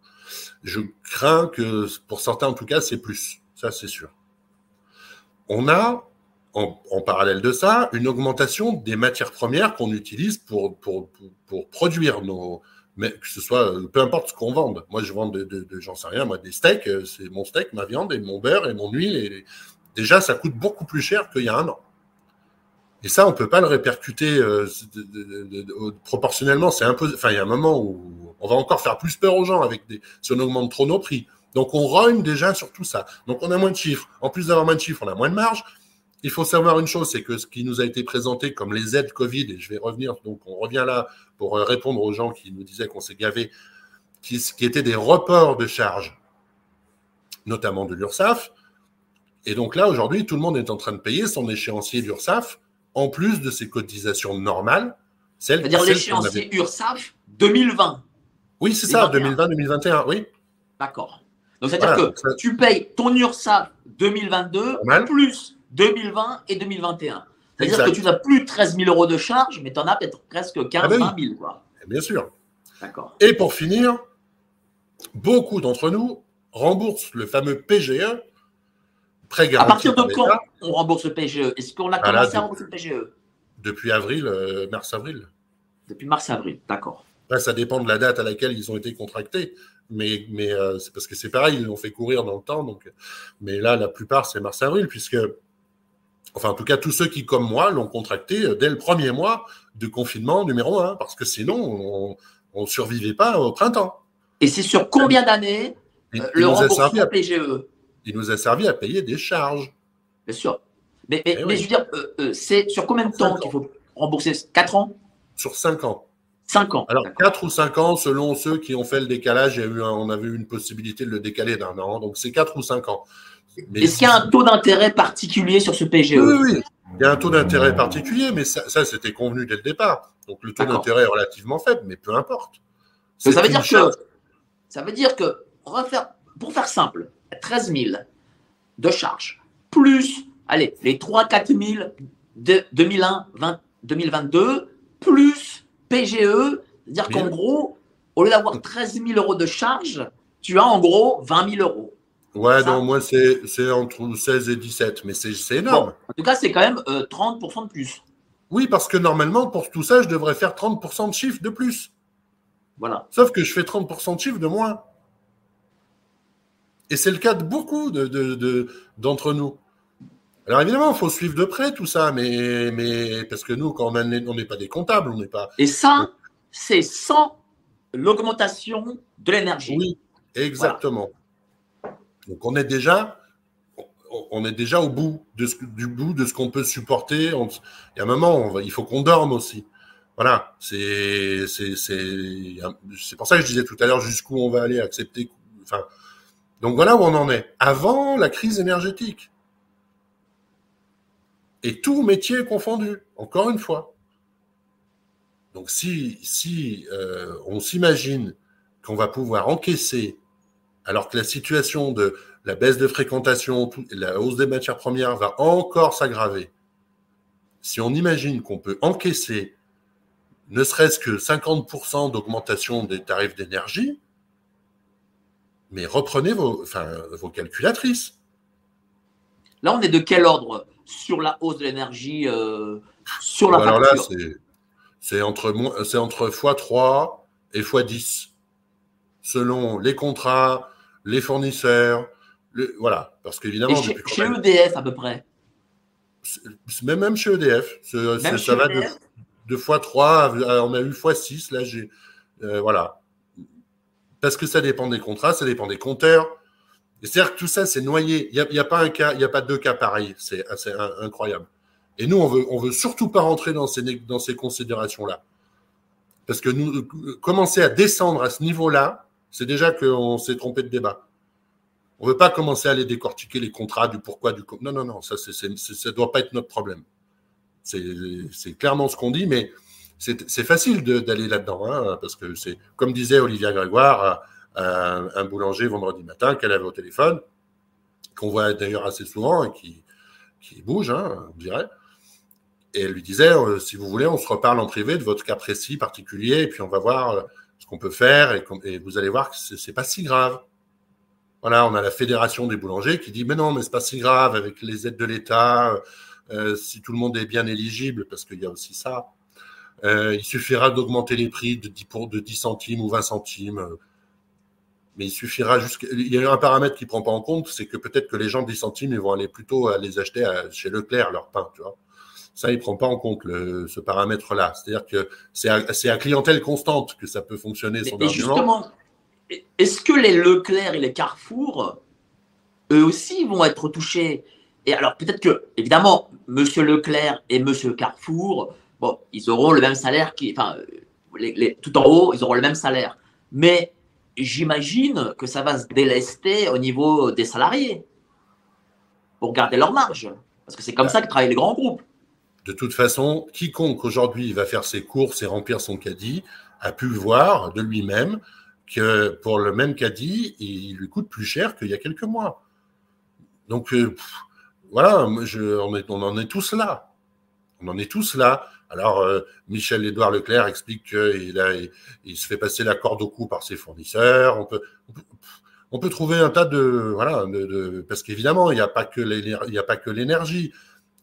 Je crains que, pour certains en tout cas, c'est plus. Ça, c'est sûr. On a, en, parallèle de ça, une augmentation des matières premières qu'on utilise pour, pour, pour produire nos, mais que ce soit, peu importe ce qu'on vende. Moi, je vends de, j'en sais rien, moi, des steaks, euh, c'est mon steak, ma viande et mon beurre et mon huile. Et, déjà, ça coûte beaucoup plus cher qu'il y a un an. Et ça, on peut pas le répercuter euh, proportionnellement. C'est un enfin, il y a un moment où on va encore faire plus peur aux gens avec des, si on augmente trop nos prix. Donc, on rogne déjà sur tout ça. Donc, on a moins de chiffres. En plus d'avoir moins de chiffres, on a moins de marge. Il faut savoir une chose, c'est que ce qui nous a été présenté comme les aides Covid, et je vais revenir, donc on revient là pour euh, répondre aux gens qui nous disaient qu'on s'est gavé, qui, qui étaient des reports de charges, notamment de l'URSSAF. Et donc là, aujourd'hui, tout le monde est en train de payer son échéancier d'URSSAF, en plus de ses cotisations normales. C'est-à-dire l'échéancier avait... URSSAF 2020. Oui, c'est ça, 2020-2021, oui. D'accord. Donc c'est-à-dire que tu payes ton URSSAF 2022 plus 2020 et 2021. C'est-à-dire que tu n'as plus 13 000 euros de charge, mais tu en as peut-être presque 15 000, 20 000. Quoi. Bien sûr. D'accord. Et pour finir, beaucoup d'entre nous remboursent le fameux PGE, prêt garanti. À partir de quand on rembourse le PGE Est-ce qu'on a ah commencé à rembourser le PGE Depuis avril, euh, mars-avril. Depuis mars-avril, d'accord. Après, ça dépend de la date à laquelle ils ont été contractés. Mais, mais euh, c'est parce que c'est pareil, ils l'ont fait courir dans le temps. Donc, mais là, la plupart, c'est mars-avril, puisque enfin en tout cas tous ceux qui, comme moi, l'ont contracté euh, dès le premier mois de confinement numéro un, parce que sinon, on ne survivait pas au printemps. Et c'est sur combien d'années euh, le remboursement PGE Il nous a servi à payer des charges. Bien sûr. Mais, mais, eh je veux dire, euh, c'est sur combien de temps qu'il faut rembourser? 4 ans? Sur 5 ans. 5 ans. Alors, 4 ou 5 ans, selon ceux qui ont fait le décalage, il y a eu on avait eu une possibilité de le décaler d'un an. Donc, c'est 4 ou 5 ans. Est-ce qu'il y a un taux d'intérêt particulier sur ce PGE Oui, oui, il y a un taux d'intérêt particulier, mais ça, ça c'était convenu dès le départ. Donc, le taux d'intérêt est relativement faible, mais peu importe. Ça veut, dire que, ça veut dire que, on va faire, pour faire simple, 13 000 de charges, plus, allez, les 3-4 000 de 2001, 2022, plus PGE, c'est-à-dire qu'en gros, au lieu d'avoir 13 000 euros de charges, tu as en gros 20 000 euros. Ouais, non, moi c'est entre 16 et 17, mais c'est énorme. en tout cas, c'est quand même 30% euh, de plus. Oui, parce que normalement, pour tout ça, je devrais faire 30% de chiffre de plus. Voilà. Sauf que je fais 30% de chiffre de moins. Et c'est le cas de beaucoup d'entre de, nous. Alors évidemment, il faut suivre de près tout ça, mais, mais parce que nous, quand on n'est pas des comptables, on n'est pas. Et ça, c'est sans l'augmentation de l'énergie. Oui, exactement. Donc on est déjà, on est déjà au bout de ce, du bout de ce qu'on peut supporter. il y a un moment, il faut qu'on dorme aussi. Voilà, c'est c'est pour ça que je disais tout à l'heure jusqu'où on va aller accepter. Enfin, donc voilà où on en est. Avant la crise énergétique. Et tout métier confondu, encore une fois. Donc si, si euh, on s'imagine qu'on va pouvoir encaisser, alors que la situation de la baisse de fréquentation, la hausse des matières premières va encore s'aggraver, si on imagine qu'on peut encaisser ne serait-ce que 50% d'augmentation des tarifs d'énergie, mais reprenez vos calculatrices. Là, on est de quel ordre? Sur la hausse de l'énergie euh, sur la Alors là, c'est entre, entre x3 et x10, selon les contrats, les fournisseurs, voilà. Parce qu'évidemment. Chez, chez EDF, à peu près même, même chez EDF. ça va de, de x3, on a eu x6, là, j'ai. Euh, voilà. Parce que ça dépend des contrats, ça dépend des compteurs. C'est-à-dire que tout ça, c'est noyé. Il n'y a, a, pas un cas, il a pas deux cas pareils. C'est incroyable. Et nous, on veut, veut surtout pas rentrer dans ces, considérations-là. Parce que commencer à descendre à ce niveau-là, c'est déjà qu'on s'est trompé de débat. On veut pas commencer à aller décortiquer les contrats du pourquoi, du non, non, non, ça, ça ne doit pas être notre problème. C'est clairement ce qu'on dit, mais c'est facile d'aller là-dedans, hein, parce que c'est, comme disait Olivia Grégoire, un, boulanger vendredi matin qu'elle avait au téléphone, qu'on voit d'ailleurs assez souvent et qui, bouge, hein, on dirait. Et elle lui disait, euh, si vous voulez, on se reparle en privé de votre cas précis, particulier, et puis on va voir euh, ce qu'on peut faire, et, vous allez voir que c'est pas si grave. Voilà, on a la fédération des boulangers qui dit, mais non, mais c'est pas si grave avec les aides de l'État. Euh, si tout le monde est bien éligible, parce qu'il y a aussi ça, il suffira d'augmenter les prix de 10, pour, de 10 centimes ou 20 centimes. Mais il suffira jusqu'à. Il y a un paramètre qui ne prend pas en compte, c'est que peut-être que les gens de 10 centimes, ils vont aller plutôt à les acheter chez Leclerc, leur pain, tu vois. Ça, il ne prend pas en compte ce paramètre-là. C'est-à-dire que c'est à, clientèle constante que ça peut fonctionner, son Justement, est-ce que les Leclerc et les Carrefour, eux aussi, vont être touchés? Et alors, peut-être que, évidemment, Monsieur Leclerc et Monsieur Carrefour, bon, ils auront le même salaire, qui, enfin, les, tout en haut, ils auront le même salaire. Mais j'imagine que ça va se délester au niveau des salariés pour garder leur marge. Parce que c'est comme ça que travaillent les grands groupes. De toute façon, quiconque aujourd'hui va faire ses courses et remplir son caddie a pu voir de lui-même que pour le même caddie, il lui coûte plus cher qu'il y a quelques mois. Donc, euh, voilà, je, on, est, on, en est tous là. On en est tous là. Alors, euh, Michel-Édouard Leclerc explique qu'il il, il se fait passer la corde au cou par ses fournisseurs. On peut, trouver un tas de. Voilà, parce qu'évidemment, il n'y a pas que l'énergie.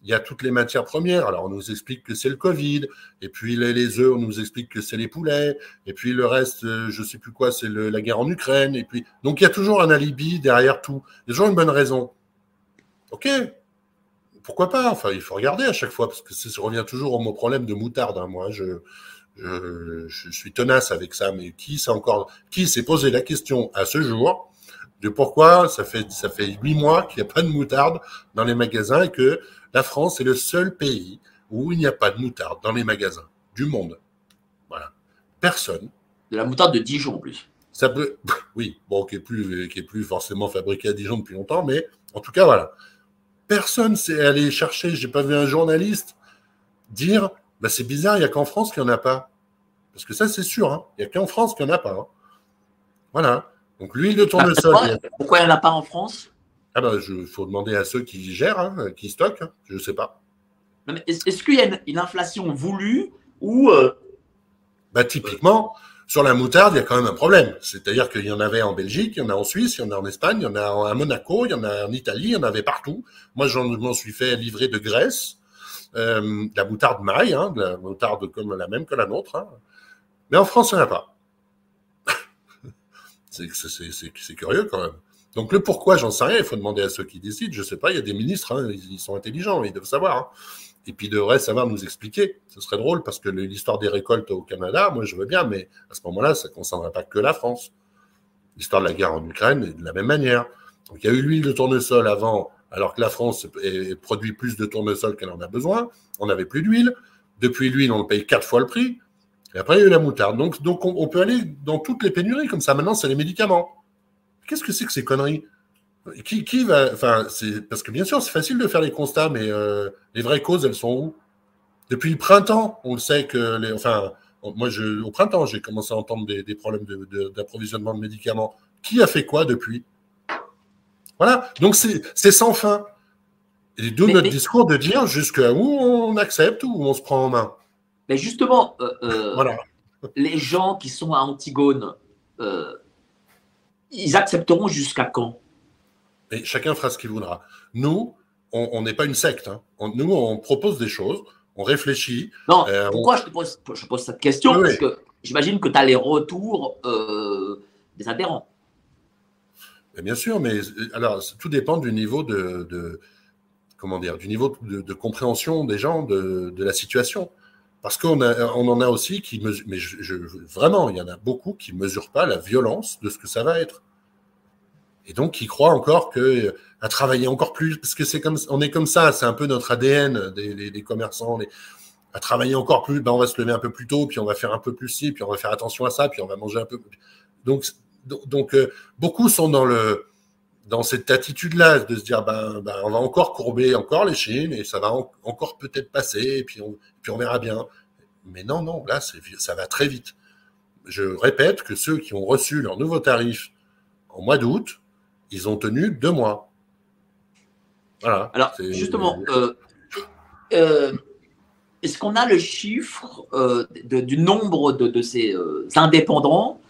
Il y a toutes les matières premières. Alors, on nous explique que c'est le Covid, et puis les, les, œufs, on nous explique que c'est les poulets, et puis le reste, euh, je sais plus quoi, c'est la guerre en Ukraine, et puis donc il y a toujours un alibi derrière tout. Il y a toujours une bonne raison. Ok, pourquoi pas? Enfin, il faut regarder à chaque fois, parce que ça revient toujours au mot problème de moutarde. Hein. Moi, je, je, suis tenace avec ça, mais qui s'est encore, qui s'est posé la question à ce jour de pourquoi ça fait ça fait huit mois qu'il n'y a pas de moutarde dans les magasins et que la France est le seul pays où il n'y a pas de moutarde dans les magasins du monde? Voilà. Personne. De la moutarde de Dijon en plus. Ça peut, oui, bon, qui est plus, qui est plus forcément fabriqué à Dijon depuis longtemps, mais en tout cas, voilà. Personne s'est allé chercher, j'ai pas vu un journaliste dire, bah, c'est bizarre, il n'y a qu'en France qu'il n'y en a pas. Parce que ça, c'est sûr, hein. il n'y a qu'en France qu'il n'y en a pas. Hein. Voilà. Donc l'huile de tournesol. Pourquoi il n'y en a pas en France? Ah ben, il faut demander à ceux qui gèrent, hein, qui stockent, je ne sais pas. Est-ce qu'il y a une, inflation voulue ou euh, bah, typiquement, sur la moutarde, il y a quand même un problème. C'est-à-dire qu'il y en avait en Belgique, il y en a en Suisse, il y en a en Espagne, il y en a à Monaco, il y en a en Italie, il y en avait partout. Moi, je m'en suis fait livrer de Grèce, euh, la moutarde maille, hein, de la moutarde comme la même que la nôtre. Hein. Mais en France, il n'y en a pas. c'est curieux quand même. Donc le pourquoi, j'en sais rien. Il faut demander à ceux qui décident. Je sais pas. Il y a des ministres, hein, ils, sont intelligents, ils doivent savoir. Et puis ils devraient savoir nous expliquer. Ce serait drôle parce que l'histoire des récoltes au Canada, moi je veux bien, mais à ce moment-là, ça ne concernerait pas que la France. L'histoire de la guerre en Ukraine est de la même manière. Donc il y a eu l'huile de tournesol avant, alors que la France produit plus de tournesol qu'elle en a besoin. On n'avait plus d'huile. Depuis l'huile, on paye quatre fois le prix. Et après, il y a eu la moutarde. Donc, donc on, peut aller dans toutes les pénuries comme ça. Maintenant, c'est les médicaments. Qu'est-ce que c'est que ces conneries? Qui, qui, va. Enfin, c'est parce que bien sûr, c'est facile de faire les constats, mais euh, les vraies causes, elles sont où? Depuis le printemps, on le sait que. Les, enfin, moi, je, au printemps, j'ai commencé à entendre des, des problèmes d'approvisionnement de, de, médicaments. Qui a fait quoi depuis? Voilà. Donc, c'est sans fin. Et d'où notre discours de dire jusqu'à où on accepte ou on se prend en main. Mais justement, euh, euh, les gens qui sont à Antigone, euh, ils accepteront jusqu'à quand? Et chacun fera ce qu'il voudra. Nous, on n'est pas une secte. Hein. nous, on propose des choses, on réfléchit. Non, pourquoi je, te pose, je pose cette question? Parce que j'imagine que tu as les retours des adhérents. bien sûr, mais alors tout dépend du niveau de, comment dire, du niveau de, compréhension des gens de, la situation. Parce qu'on on en a aussi qui mesurent, mais je, vraiment, il y en a beaucoup qui ne mesurent pas la violence de ce que ça va être. Et donc, qui croient encore que à travailler encore plus, parce que c'est comme, on est comme ça, c'est un peu notre ADN des, commerçants, à travailler encore plus, ben on va se lever un peu plus tôt, puis on va faire un peu plus ci, puis on va faire attention à ça, puis on va manger un peu. Donc, donc euh, beaucoup sont dans le, dans cette attitude-là, de se dire, ben, ben, on va encore courber encore les chines et ça va encore peut-être passer et puis on, puis on verra bien. Mais non, non, là, ça va très vite. Je répète que ceux qui ont reçu leur nouveau tarif en mois d'août, ils ont tenu deux mois. Voilà. Alors, justement, euh, euh, est-ce qu'on a le chiffre euh, du nombre de, ces indépendants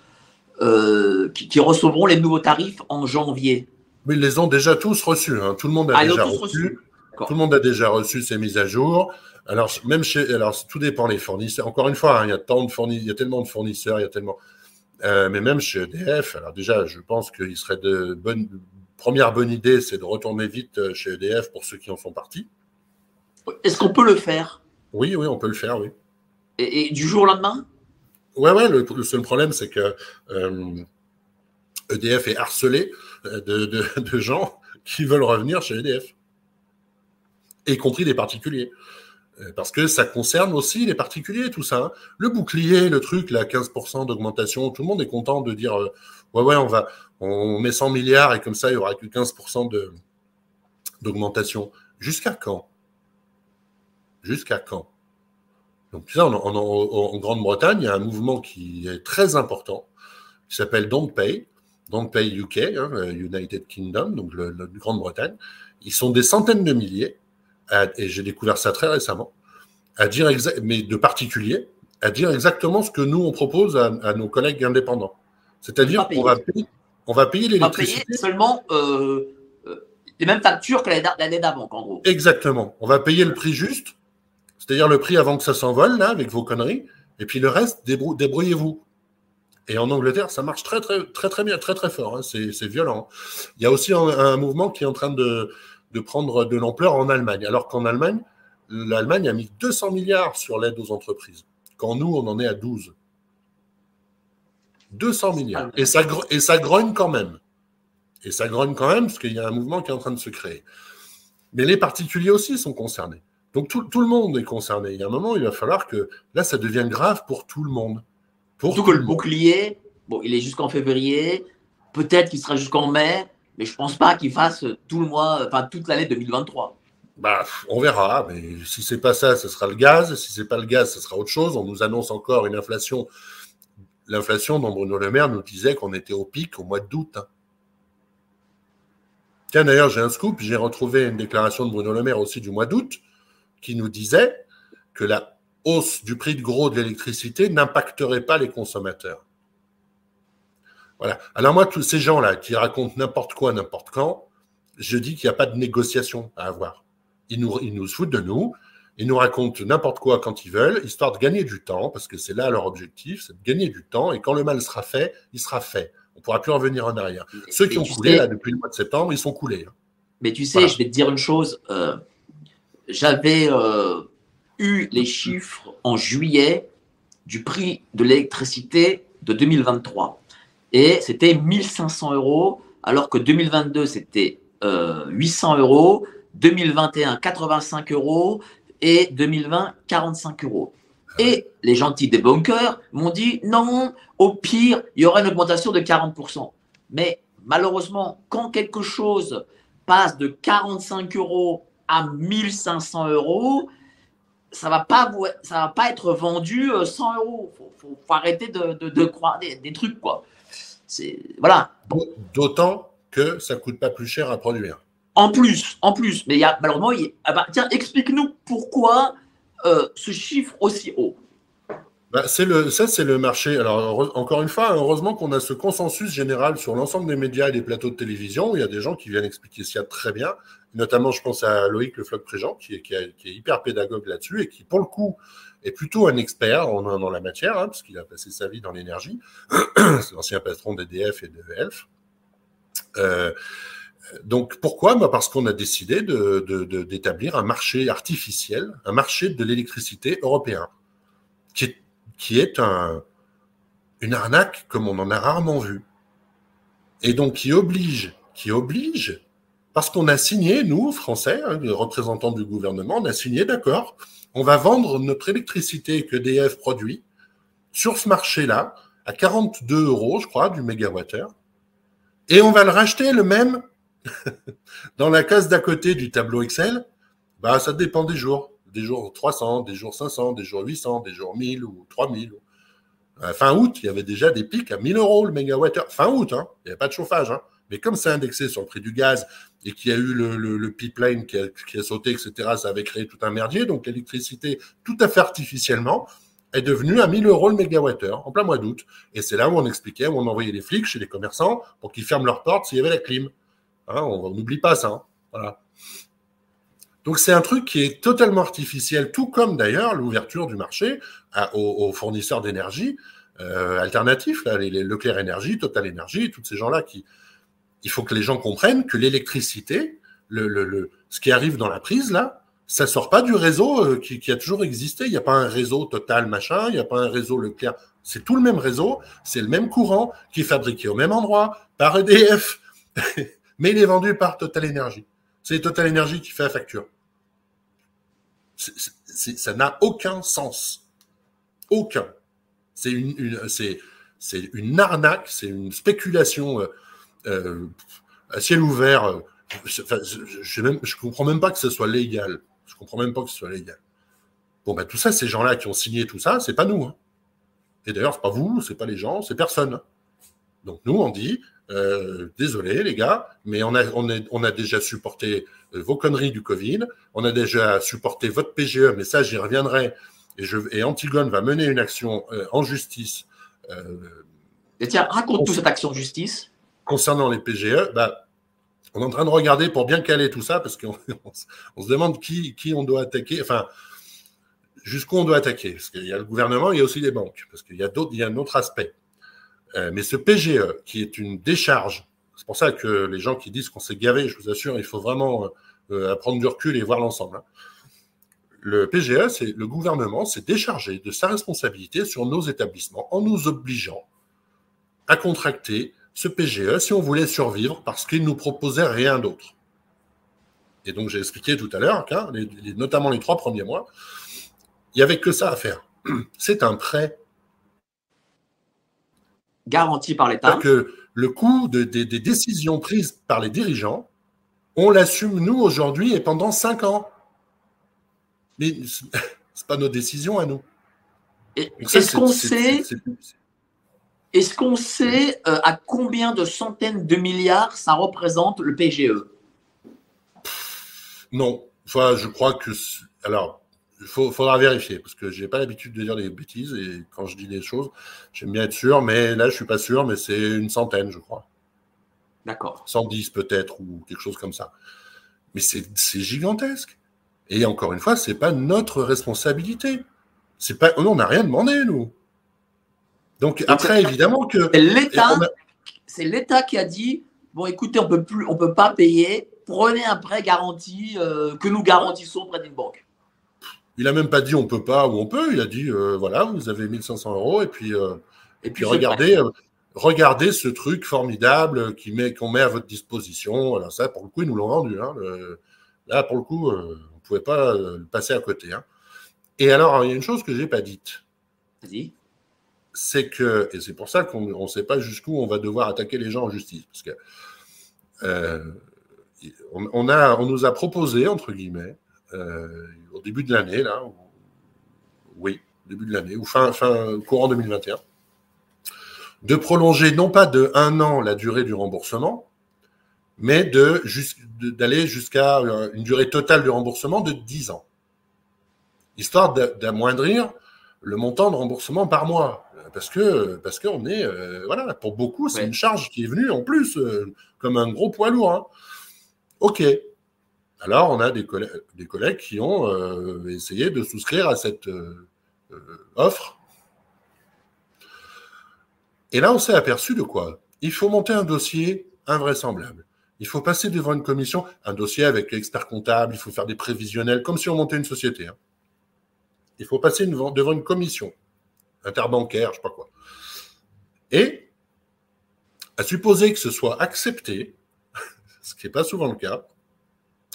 qui, qui, recevront les nouveaux tarifs en janvier? Mais ils les ont déjà tous reçus. Hein. Tout le monde a ah, déjà reçu. Tout le monde a déjà reçu ces mises à jour. Alors, même chez, alors tout dépend des fournisseurs. Encore une fois, hein, il y a tant de fournisseurs, il y a tellement de fournisseurs, il y a tellement. Euh, mais même chez EDF, alors déjà, je pense qu'il serait de bonne première bonne idée, c'est de retourner vite euh, chez EDF pour ceux qui en sont partis. Est-ce qu'on peut le faire? Oui, oui, on peut le faire, oui. Et, du jour au lendemain? Ouais, ouais. Le, seul problème, c'est que EDF euh, e est harcelé de, gens qui veulent revenir chez EDF, y compris des particuliers. Euh, parce que ça concerne aussi les particuliers, tout ça. Hein. Le bouclier, le truc, la 15% d'augmentation, tout le monde est content de dire euh, ouais, ouais, on va, on met 100 milliards et comme ça, il y aura que 15% de, d'augmentation. Jusqu'à quand? Jusqu'à quand? Donc, tu en, Grande-Bretagne, il y a un mouvement qui est très important, qui s'appelle Don't Pay, donc Pay UK, hein, United Kingdom, donc le, Grande-Bretagne. Ils sont des centaines de milliers, et j'ai découvert ça très récemment, à dire mais de particuliers, à dire exactement ce que nous on propose à, nos collègues indépendants. C'est-à-dire qu'on va payer, on va payer l'électricité. payer seulement euh, euh, les mêmes factures que l'année d'avant, en gros. Exactement. On va payer le prix juste, c'est-à-dire le prix avant que ça s'envole, là, avec vos conneries, et puis le reste, débrouillez-vous. Et en Angleterre, ça marche très, très, très, très bien, très, très fort. Hein. C'est violent. Il y a aussi un, mouvement qui est en train de, de prendre de l'ampleur en Allemagne. Alors qu'en Allemagne, l'Allemagne a mis 200 milliards sur l'aide aux entreprises, quand nous, on en est à 12. 200 milliards. Et ça, et ça grogne quand même. Et ça grogne quand même, parce qu'il y a un mouvement qui est en train de se créer. Mais les particuliers aussi sont concernés. Donc tout, tout, le monde est concerné. Il y a un moment, il va falloir que là, ça devienne grave pour tout le monde Surtout que le bouclier, bon, il est jusqu'en février, peut-être qu'il sera jusqu'en mai, mais je pense pas qu'il fasse tout le mois, enfin toute l'année 2023. Bah, on verra, mais si c'est pas ça, ce sera le gaz. Si c'est pas le gaz, ce sera autre chose. On nous annonce encore une inflation. L'inflation dont Bruno Le Maire nous disait qu'on était au pic au mois d'août. Hein. Tiens, d'ailleurs, j'ai un scoop. J'ai retrouvé une déclaration de Bruno Le Maire aussi du mois d'août qui nous disait que la hausse du prix de gros de l'électricité n'impacterait pas les consommateurs. Voilà. Alors moi, tous ces gens-là qui racontent n'importe quoi, n'importe quand, je dis qu'il n'y a pas de négociation à avoir. Ils nous, ils nous foutent de nous, ils nous racontent n'importe quoi quand ils veulent, histoire de gagner du temps, parce que c'est là leur objectif, c'est de gagner du temps, et quand le mal sera fait, il sera fait. On ne pourra plus revenir en arrière. Ceux qui ont coulé là, depuis le mois de septembre, ils sont coulés. Hein. Mais tu sais, je vais te dire une chose. Euh, j'avais euh, eu les chiffres en juillet du prix de l'électricité de 2023. Et c'était 1500 euros, alors que 2022, c'était 800 euh, euros. 2021 85 euros et 2020 45 euros. Et les gentils des bunkers m'ont dit non, au pire, il y aura une augmentation de 40%. Mais malheureusement, quand quelque chose passe de 45 euros à 1500 euros, ça ça va pas être vendu 100 euh, euros. Faut, faut, arrêter de, croire des, trucs quoi. Voilà. D'autant que ça coûte pas plus cher à produire. En plus, en plus, mais il y a malheureusement, ah bah, tiens, explique-nous pourquoi euh, ce chiffre aussi haut. Bah, c'est le, ça, c'est le marché. Alors, encore une fois, heureusement qu'on a ce consensus général sur l'ensemble des médias et des plateaux de télévision. Il y a des gens qui viennent expliquer ça très bien. Notamment, je pense à Loïc Le Floc Préjean, qui est, qui, est, hyper pédagogue là-dessus et qui, pour le coup, est plutôt un expert en, la matière, hein, parce qu'il a passé sa vie dans l'énergie. c'est l'ancien patron d'EDF et de ELF. Euh, donc pourquoi? Bah Parce qu'on a décidé d'établir un marché artificiel, un marché de l'électricité européen, qui est, une arnaque comme on en a rarement vu. Et donc qui oblige, qui oblige, parce qu'on a signé, nous, Français, hein, les représentants du gouvernement, on a signé, d'accord, on va vendre notre électricité que DF produit sur ce marché-là à 42 euros, je crois, du mégawattheure, et on va le racheter le même Dans la case d'à côté du tableau Excel, bah, ça dépend des jours. Des jours 300, des jours 500, des jours 800, des jours 1000 ou 3000. Euh, fin août, il y avait déjà des pics à 1000 euros le mégawattheure. Fin août, hein, il n'y avait pas de chauffage. Hein. Mais comme c'est indexé sur le prix du gaz et qu'il y a eu le, pipeline qui a, sauté, etc., ça avait créé tout un merdier. Donc l'électricité, tout à fait artificiellement, est devenue à 1000 euros le mégawattheure en plein mois d'août. Et c'est là où on expliquait, où on envoyait les flics chez les commerçants pour qu'ils ferment leurs portes s'il y avait la clim. Hein, on n'oublie pas ça. Hein. Voilà. Donc c'est un truc qui est totalement artificiel, tout comme d'ailleurs l'ouverture du marché aux, fournisseurs d'énergie euh, alternatifs, là, les, Leclerc Énergie, Total Énergie, tous ces gens-là qui. Il faut que les gens comprennent que l'électricité, le, ce qui arrive dans la prise là, ça sort pas du réseau euh, qui, a toujours existé. Il n'y a pas un réseau Total machin, il n'y a pas un réseau Leclerc. C'est tout le même réseau, c'est le même courant qui est fabriqué au même endroit par EDF. mais il est vendu par Total Energy. C'est Total Energy qui fait la facture. ça n'a aucun sens. Aucun. C'est une, c'est, une arnaque, c'est une spéculation euh, euh, à ciel ouvert. je ne comprends même pas que ce soit légal. Je comprends même pas que ce soit légal. Bon, ben, tout ça, ces gens-là qui ont signé tout ça, c'est pas nous. Hein. Et d'ailleurs, c'est pas vous, c'est pas les gens, c'est personne. Donc nous, on dit, euh, désolé les gars, mais on a, on, on a déjà supporté euh, vos conneries du Covid, on a déjà supporté votre PGE, mais ça j'y reviendrai, et, je, et Antigone va mener une action euh, en justice. et tiens, raconte-nous cette action en justice. Concernant les PGE, bah, on est en train de regarder pour bien caler tout ça, parce qu'on on se demande qui, on doit attaquer, enfin, jusqu'où on doit attaquer, parce qu'il y a le gouvernement, il y a aussi les banques, parce qu'il y a d'autres, il y a un autre aspect. Euh, mais ce PGE, qui est une décharge, c'est pour ça que les gens qui disent qu'on s'est gavé, je vous assure, il faut vraiment euh, prendre du recul et voir l'ensemble. Hein. Le PGE, c'est le gouvernement s'est déchargé de sa responsabilité sur nos établissements en nous obligeant à contracter ce PGE si on voulait survivre parce qu'il ne nous proposait rien d'autre. Et donc j'ai expliqué tout à l'heure, hein, notamment les trois premiers mois, il n'y avait que ça à faire. C'est un prêt garanti par l'État. que le coût des décisions prises par les dirigeants, on l'assume nous aujourd'hui et pendant cinq ans. Mais c'est pas nos décisions à nous. Est-ce qu'on sait, est-ce qu'on sait euh, à combien de centaines de milliards ça représente le PGE Non. Enfin, je crois que. Alors, il faudra vérifier parce que j'ai pas l'habitude de dire des bêtises et quand je dis des choses, j'aime bien être sûr, mais là je suis pas sûr, mais c'est une centaine, je crois. D'accord. 110 peut-être ou quelque chose comme ça. Mais c'est gigantesque. Et encore une fois, c'est pas notre responsabilité. C'est pas, on n'a rien demandé nous. Donc après, évidemment que c'est l'État qui a dit bon, écoutez, on peut plus, on peut pas payer. Prenez un prêt garanti euh, que nous garantissons près d'une banque. Il a même pas dit on peut pas ou on peut. Il a dit euh, voilà, vous avez 1500 euros et puis euh, et, puis, regardez, regardez ce truc formidable qui met qu'on met à votre disposition. Alors ça, pour le coup, ils nous l'ont vendu. Hein, là, pour le coup, on ne pouvait pas le passer à côté. Hein. Et alors, il y a une chose que j'ai pas dite. Vas-y. C'est que et c'est pour ça qu'on ne sait pas jusqu'où on va devoir attaquer les gens en justice, parce que on, a, on nous a proposé entre guillemets euh, au début de l'année, là, oui, début de l'année, ou fin, fin courant 2021, de prolonger non pas de un an la durée du remboursement, mais de, d'aller jusqu'à euh, une durée totale de remboursement de 10 ans, histoire d'amoindrir le montant de remboursement par mois. Parce que parce qu'on est euh, voilà pour beaucoup c'est une charge qui est venue en plus comme un gros poids lourd. Hein. Ok, alors, on a des collègues, des collègues qui ont euh, essayé de souscrire à cette euh, euh, offre. Et là, on s'est aperçu de quoi? Il faut monter un dossier invraisemblable. Il faut passer devant une commission, un dossier avec expert comptable, il faut faire des prévisionnels, comme si on montait une société. Hein. Il faut passer devant une commission interbancaire, je ne sais pas quoi. Et, à supposer que ce soit accepté, ce qui n'est pas souvent le cas,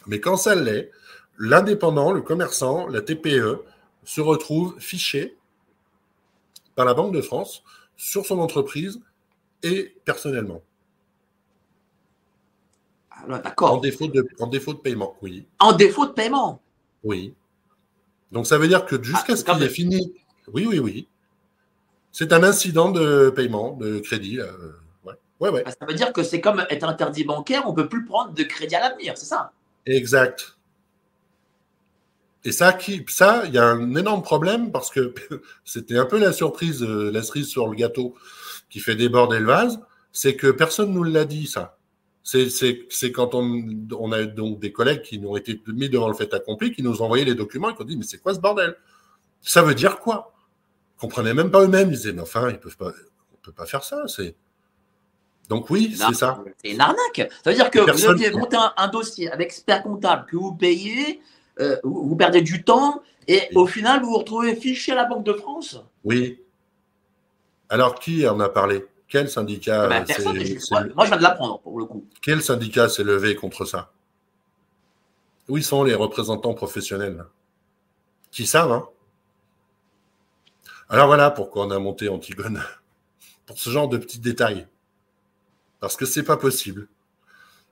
mais quand ça l'est, l'indépendant, le commerçant, la TPE se retrouve fiché par la Banque de France sur son entreprise et personnellement. Ah, d'accord. En défaut, de, en défaut de paiement, oui. En défaut de paiement? Oui. Donc ça veut dire que jusqu'à ah, ce qu'il ait fini. Oui, oui, oui. C'est un incident de paiement, de crédit. ouais. Ouais, ouais. Ah, ça veut dire que c'est comme être interdit bancaire, on ne peut plus prendre de crédit à l'avenir, c'est ça? Exact. Et ça, qui, ça, il y a un énorme problème parce que c'était un peu la surprise, euh, la cerise sur le gâteau qui fait déborder le vase, c'est que personne nous l'a dit, ça. C'est quand on, on, a donc des collègues qui nous ont été mis devant le fait accompli, qui nous ont envoyé les documents et qui ont dit, mais c'est quoi ce bordel? Ça veut dire quoi? Comprenaient même pas eux-mêmes. Ils disaient, mais enfin, ils peuvent pas, on peut pas faire ça. C'est donc oui, c'est ça. C'est une arnaque. Ça veut dire que vous aviez monté un, dossier avec expert comptable que vous payez, euh, vous, perdez du temps et au final vous vous retrouvez fiché à la Banque de France. Oui. Alors qui en a parlé? Quel syndicat ben, personne, Moi je viens de l'apprendre pour le coup. Quel syndicat s'est levé contre ça? Où sont les représentants professionnels? Qui savent hein? Alors voilà pourquoi on a monté Antigone. Pour ce genre de petits détails parce que c'est pas possible.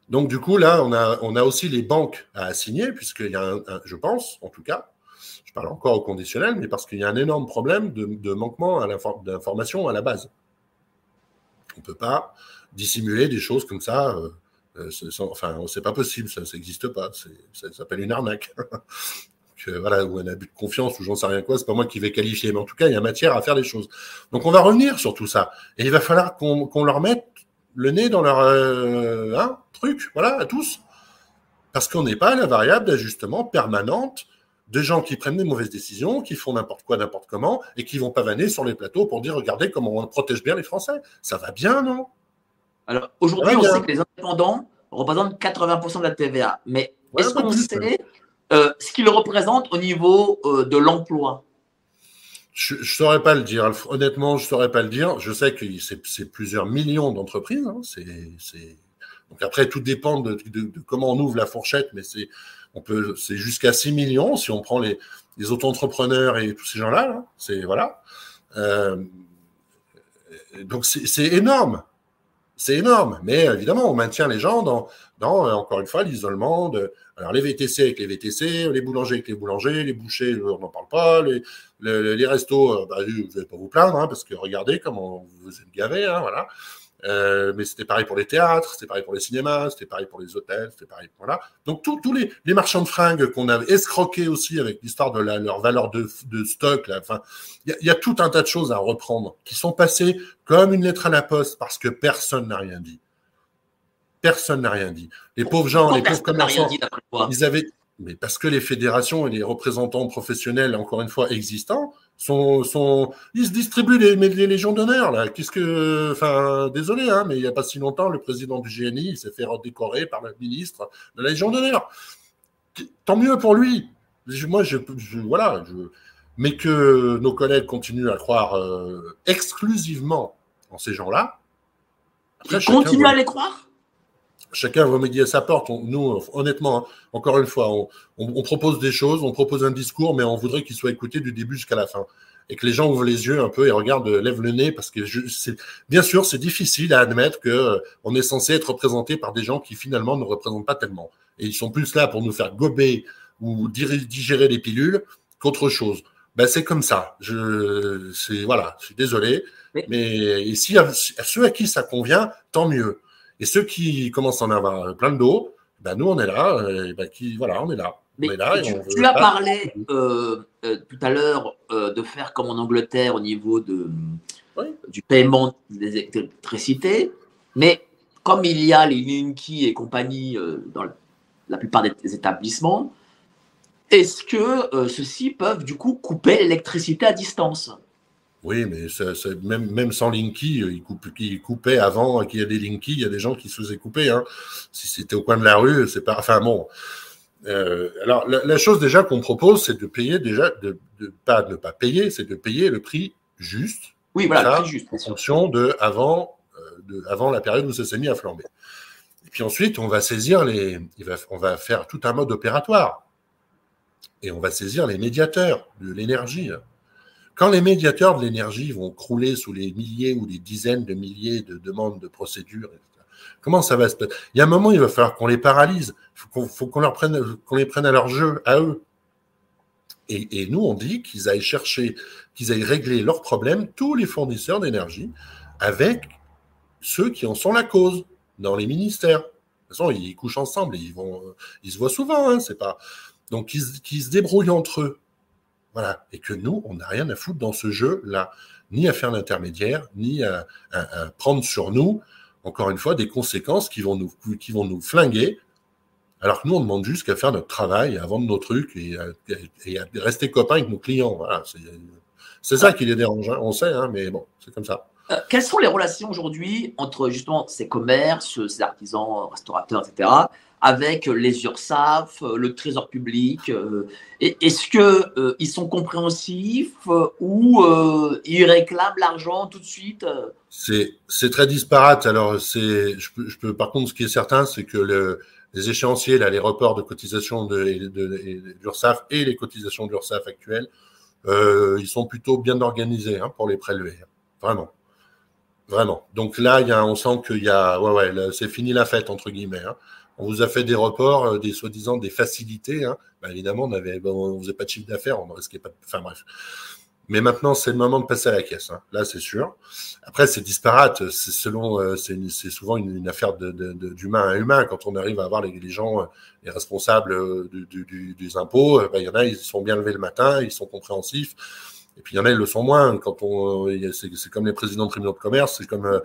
Donc du coup là, on a, aussi les banques à assigner puisqu'il y a, un, je pense, en tout cas, je parle encore au conditionnel, mais parce qu'il y a un énorme problème de, manquement d'information à la base. On ne peut pas dissimuler des choses comme ça. Euh, euh enfin, c'est pas possible, ça n'existe pas. Ça s'appelle une arnaque. voilà, ou un abus de confiance, ou j'en sais rien quoi, c'est pas moi qui vais qualifier, mais en tout cas, il y a matière à faire des choses. Donc on va revenir sur tout ça. Et il va falloir qu'on leur mette le nez dans leur euh, hein, truc, voilà, à tous. Parce qu'on n'est pas à la variable d'ajustement permanente de gens qui prennent des mauvaises décisions, qui font n'importe quoi, n'importe comment, et qui vont pavaner sur les plateaux pour dire regardez comment on protège bien les Français. Ça va bien, non? Alors aujourd'hui, on sait que les indépendants représentent 80% de la TVA. Mais est-ce qu'on sait euh, ce qu'ils représentent au niveau euh, de l'emploi je ne saurais pas le dire. Honnêtement, je ne saurais pas le dire. Je sais que c'est plusieurs millions d'entreprises. Hein. Donc après, tout dépend de, comment on ouvre la fourchette, mais c'est on peut c'est jusqu'à 6 millions si on prend les, les auto-entrepreneurs et tous ces gens-là. Hein. C'est voilà. Euh, donc c'est énorme. C'est énorme. Mais évidemment, on maintient les gens dans, dans encore une fois, l'isolement. Alors, les VTC avec les VTC, les boulangers avec les boulangers, les bouchers, on n'en parle pas, les, les, restos, bah, vous n'allez pas vous plaindre, hein, parce que regardez comment vous êtes gavés, hein, voilà. Euh, mais c'était pareil pour les théâtres, c'était pareil pour les cinémas, c'était pareil pour les hôtels, c'était pareil. Voilà. Donc tous les, les, marchands de fringues qu'on avait escroqués aussi avec l'histoire de la, leur valeur de, de stock, enfin, il y, y, a tout un tas de choses à reprendre qui sont passées comme une lettre à la poste parce que personne n'a rien dit. Personne n'a rien dit. Les pauvres gens, les pauvres commerçants, ils avaient, mais parce que les fédérations et les représentants professionnels, encore une fois, existants, sont, ils se distribuent les, les légions d'honneur là. Qu'est-ce que, enfin, désolé, hein, mais il n'y a pas si longtemps, le président du GNI s'est fait redécorer par le ministre de la légion d'honneur. Tant mieux pour lui. Moi, je, voilà, je, mais que nos collègues continuent à croire euh, exclusivement en ces gens-là. Ils continuent à les croire? Chacun remédie à sa porte. nous, honnêtement, hein, encore une fois, on, propose des choses, on propose un discours, mais on voudrait qu'il soit écouté du début jusqu'à la fin. Et que les gens ouvrent les yeux un peu et regardent, lèvent le nez, parce que bien sûr, c'est difficile à admettre que euh, on est censé être représenté par des gens qui finalement ne représentent pas tellement. Et ils sont plus là pour nous faire gober ou digérer les pilules qu'autre chose. Ben, c'est comme ça. Je, c'est, voilà, je suis désolé. Mais, mais ici, à ceux à qui ça convient, tant mieux. Et ceux qui commencent à en avoir plein de dos, ben nous, on est là. Et ben qui, voilà, on est là. Mais tu, as parlé euh, euh, tout à l'heure euh, de faire comme en Angleterre au niveau de, du paiement des électricités, mais comme il y a les Linky et compagnie dans la plupart des établissements, est-ce que ceux-ci peuvent du coup couper l'électricité à distance? Oui, mais même, même sans Linky, euh, il, coupait avant qu'il y ait des Linky, il y a des gens qui se faisaient couper. Hein. Si c'était au coin de la rue, c'est pas. Enfin bon. Euh, alors la, chose déjà qu'on propose, c'est de payer déjà, de, de pas ne pas payer, c'est de payer le prix juste. Oui, voilà, le prix juste. En fonction de avant, euh, de avant la période où ça s'est mis à flamber. Et puis ensuite, on va saisir les, il va, on va faire tout un mode opératoire. Et on va saisir les médiateurs de l'énergie. Quand les médiateurs de l'énergie vont crouler sous les milliers ou les dizaines de milliers de demandes de procédures, comment ça va se passer? Il y a un moment, il va falloir qu'on les paralyse. Il faut qu'on les prenne à leur jeu, à eux. Et, nous, on dit qu'ils aillent chercher, qu'ils aillent régler leurs problèmes, tous les fournisseurs d'énergie, avec ceux qui en sont la cause dans les ministères. De toute façon, ils couchent ensemble, ils vont, ils se voient souvent, hein, c'est pas. Donc, ils, qu'ils se débrouillent entre eux. Voilà. Et que nous, on n'a rien à foutre dans ce jeu-là, ni à faire l'intermédiaire, ni à, prendre sur nous, encore une fois, des conséquences qui vont nous, qui vont nous flinguer. Alors que nous, on demande juste qu'à faire notre travail, à vendre nos trucs et à, rester copains avec nos clients. Voilà. C'est ça qui les dérange, hein. on sait, hein, mais bon, c'est comme ça. Euh, quelles sont les relations aujourd'hui entre justement ces commerces, ces artisans, restaurateurs, etc., avec les URSAF, le Trésor public euh, Est-ce qu'ils euh, sont compréhensifs ou ils réclament l'argent tout de suite C'est très disparate. Alors, je je peux, par contre, ce qui est certain, c'est que le, les échéanciers, là, les reports de cotisation de, de, et les cotisations de actuelles, ils sont plutôt bien organisés hein, pour les prélever. Vraiment. Vraiment. Donc là, on sent qu'il y a, ouais, ouais, c'est fini la fête entre guillemets. Hein. On vous a fait des reports, euh, des soi-disant des facilités. Hein. Bah, évidemment, on avait, on faisait pas de chiffre d'affaires, on ne risquait pas. De... Enfin bref. Mais maintenant, c'est le moment de passer à la caisse. Hein. Là, c'est sûr. Après, c'est disparate. C'est selon, euh, c'est souvent une, une affaire d'humain à humain. Quand on arrive à avoir les, les gens, euh, les responsables du, du, des impôts, bah, il y en a, ils sont bien levés le matin, ils sont compréhensifs. Et puis il y en a, ils le sont moins. Quand on, c'est comme les présidents de tribunaux de commerce, c'est comme euh,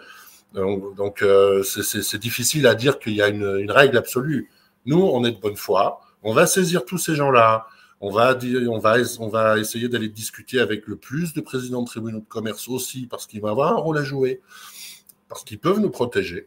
donc euh, c'est difficile à dire qu'il y a une, règle absolue. Nous, on est de bonne foi. On va saisir tous ces gens-là. On va, on va, on va essayer d'aller discuter avec le plus de présidents de tribunaux de commerce aussi, parce qu'ils vont avoir un rôle à jouer, parce qu'ils peuvent nous protéger.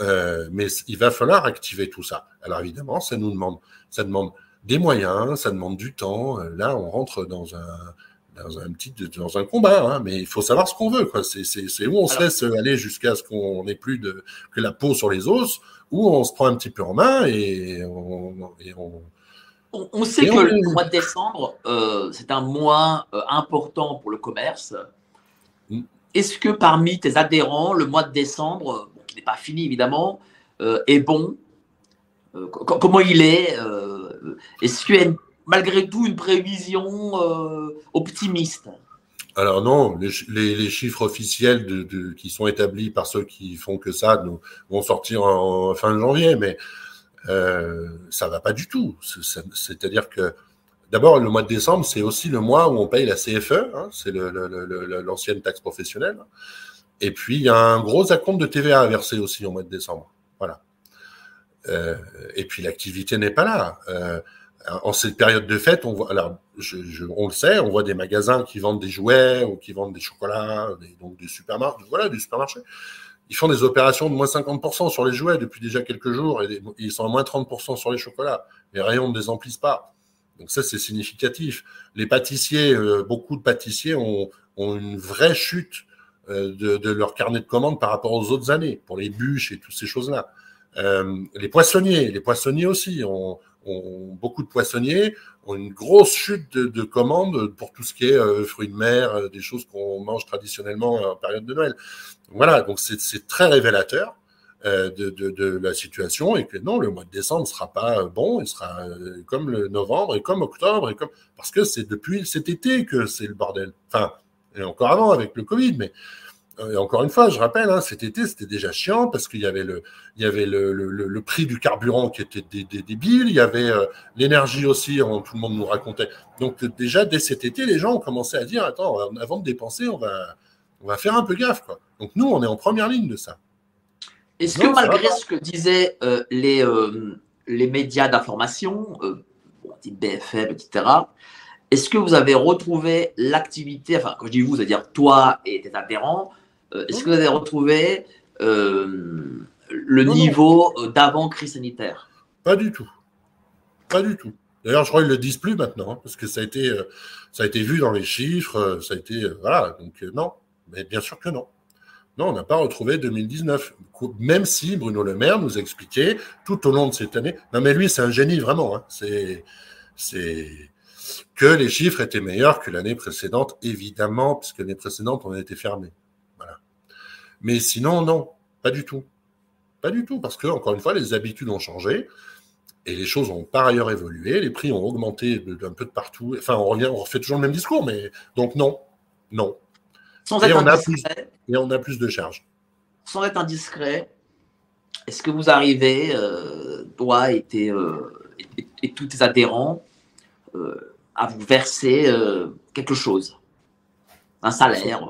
Euh, mais il va falloir activer tout ça. Alors évidemment, ça nous demande, ça demande des moyens, ça demande du temps. Là, on rentre dans un, dans un petit dans un combat, hein, mais il faut savoir ce qu'on veut. Quoi. C'est, c'est, c'est où on se laisse aller jusqu'à ce qu'on n'ait plus de, que la peau sur les os, ou on se prend un petit peu en main et on. Et on, on, sait que le mois de décembre, euh, c'est un mois euh, important pour le commerce. Mm. est-ce que parmi tes adhérents, le mois de décembre, qui n'est pas fini évidemment, est bon? Comment il est? Est-ce a malgré tout une prévision optimiste alors non, les, chiffres officiels qui sont établis par ceux qui font que ça nous, vont sortir en, fin de janvier, mais euh, ça va pas du tout. C'est-à-dire que d'abord le mois de décembre, c'est aussi le mois où on paye la CFE, hein, c'est l'ancienne taxe professionnelle, et puis il y a un gros acompte de TVA à verser aussi au mois de décembre. Voilà. Euh, et puis l'activité n'est pas là. Euh, en cette période de fête, on voit, alors, je, on le sait, on voit des magasins qui vendent des jouets ou qui vendent des chocolats, donc des supermarchés, voilà, du supermarché. Ils font des opérations de moins 50% sur les jouets depuis déjà quelques jours et ils sont à moins 30% sur les chocolats. Les rayons ne les emplissent pas. Donc ça, c'est significatif. Les pâtissiers, euh, beaucoup de pâtissiers ont, ont une vraie chute euh, de, de, leur carnet de commandes par rapport aux autres années, pour les bûches et toutes ces choses-là. Euh, les poissonniers, les poissonniers aussi ont, beaucoup de poissonniers ont une grosse chute de, commandes pour tout ce qui est euh, fruits de mer, euh, des choses qu'on mange traditionnellement en période de Noël. Voilà, donc c'est très révélateur euh, de, la situation et que non, le mois de décembre ne sera pas bon, il sera comme le novembre et comme octobre et comme parce que c'est depuis cet été que c'est le bordel. Enfin, et encore avant avec le Covid, mais et encore une fois, je rappelle, hein, cet été, c'était déjà chiant parce qu'il y avait le, il y avait le, le, le, prix du carburant qui était débile, il y avait euh, l'énergie aussi, hein, tout le monde nous racontait. Donc déjà, dès cet été, les gens ont commencé à dire, attends, avant de dépenser, on va, on va faire un peu gaffe. Quoi. Donc nous, on est en première ligne de ça. Est-ce que malgré ce que disaient euh, les, euh, les médias d'information, type BFM, etc., est-ce que vous avez retrouvé l'activité, enfin, quand je dis vous, c'est-à-dire toi et tes adhérents, est-ce que vous avez retrouvé euh, le niveau euh, d'avant crise sanitaire? Pas du tout. Pas du tout. D'ailleurs, je crois qu'ils ne le disent plus maintenant, hein, parce que ça a, été, ça a été vu dans les chiffres, ça a été. voilà, donc non. Mais bien sûr que non. Non, on n'a pas retrouvé 2019. Même si Bruno Le Maire nous a expliqué tout au long de cette année. Non, mais lui, c'est un génie, vraiment. Hein. C'est. C'est que les chiffres étaient meilleurs que l'année précédente, évidemment, puisque l'année précédente, on a été fermé. Mais sinon, non, pas du tout. Pas du tout, parce que, encore une fois, les habitudes ont changé et les choses ont par ailleurs évolué, les prix ont augmenté d'un peu de partout. Enfin, on revient, on refait toujours le même discours, mais donc non, non. Sans et, être on a plus, et on a plus de charges. Sans être indiscret, est-ce que vous arrivez, euh, toi et, euh, et, tous tes adhérents, euh, à vous verser quelque chose? Un salaire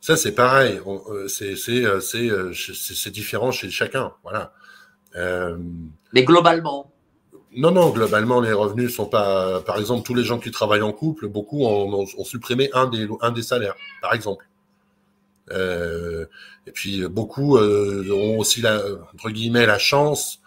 ça, c'est pareil. Euh, euh, euh, c'est différent chez chacun. Voilà. Mais globalement Non, non, globalement, les revenus sont pas. Par exemple, tous les gens qui travaillent en couple, beaucoup ont, supprimé un des, un des salaires, par exemple. et puis, beaucoup ont aussi, la, entre guillemets, la chance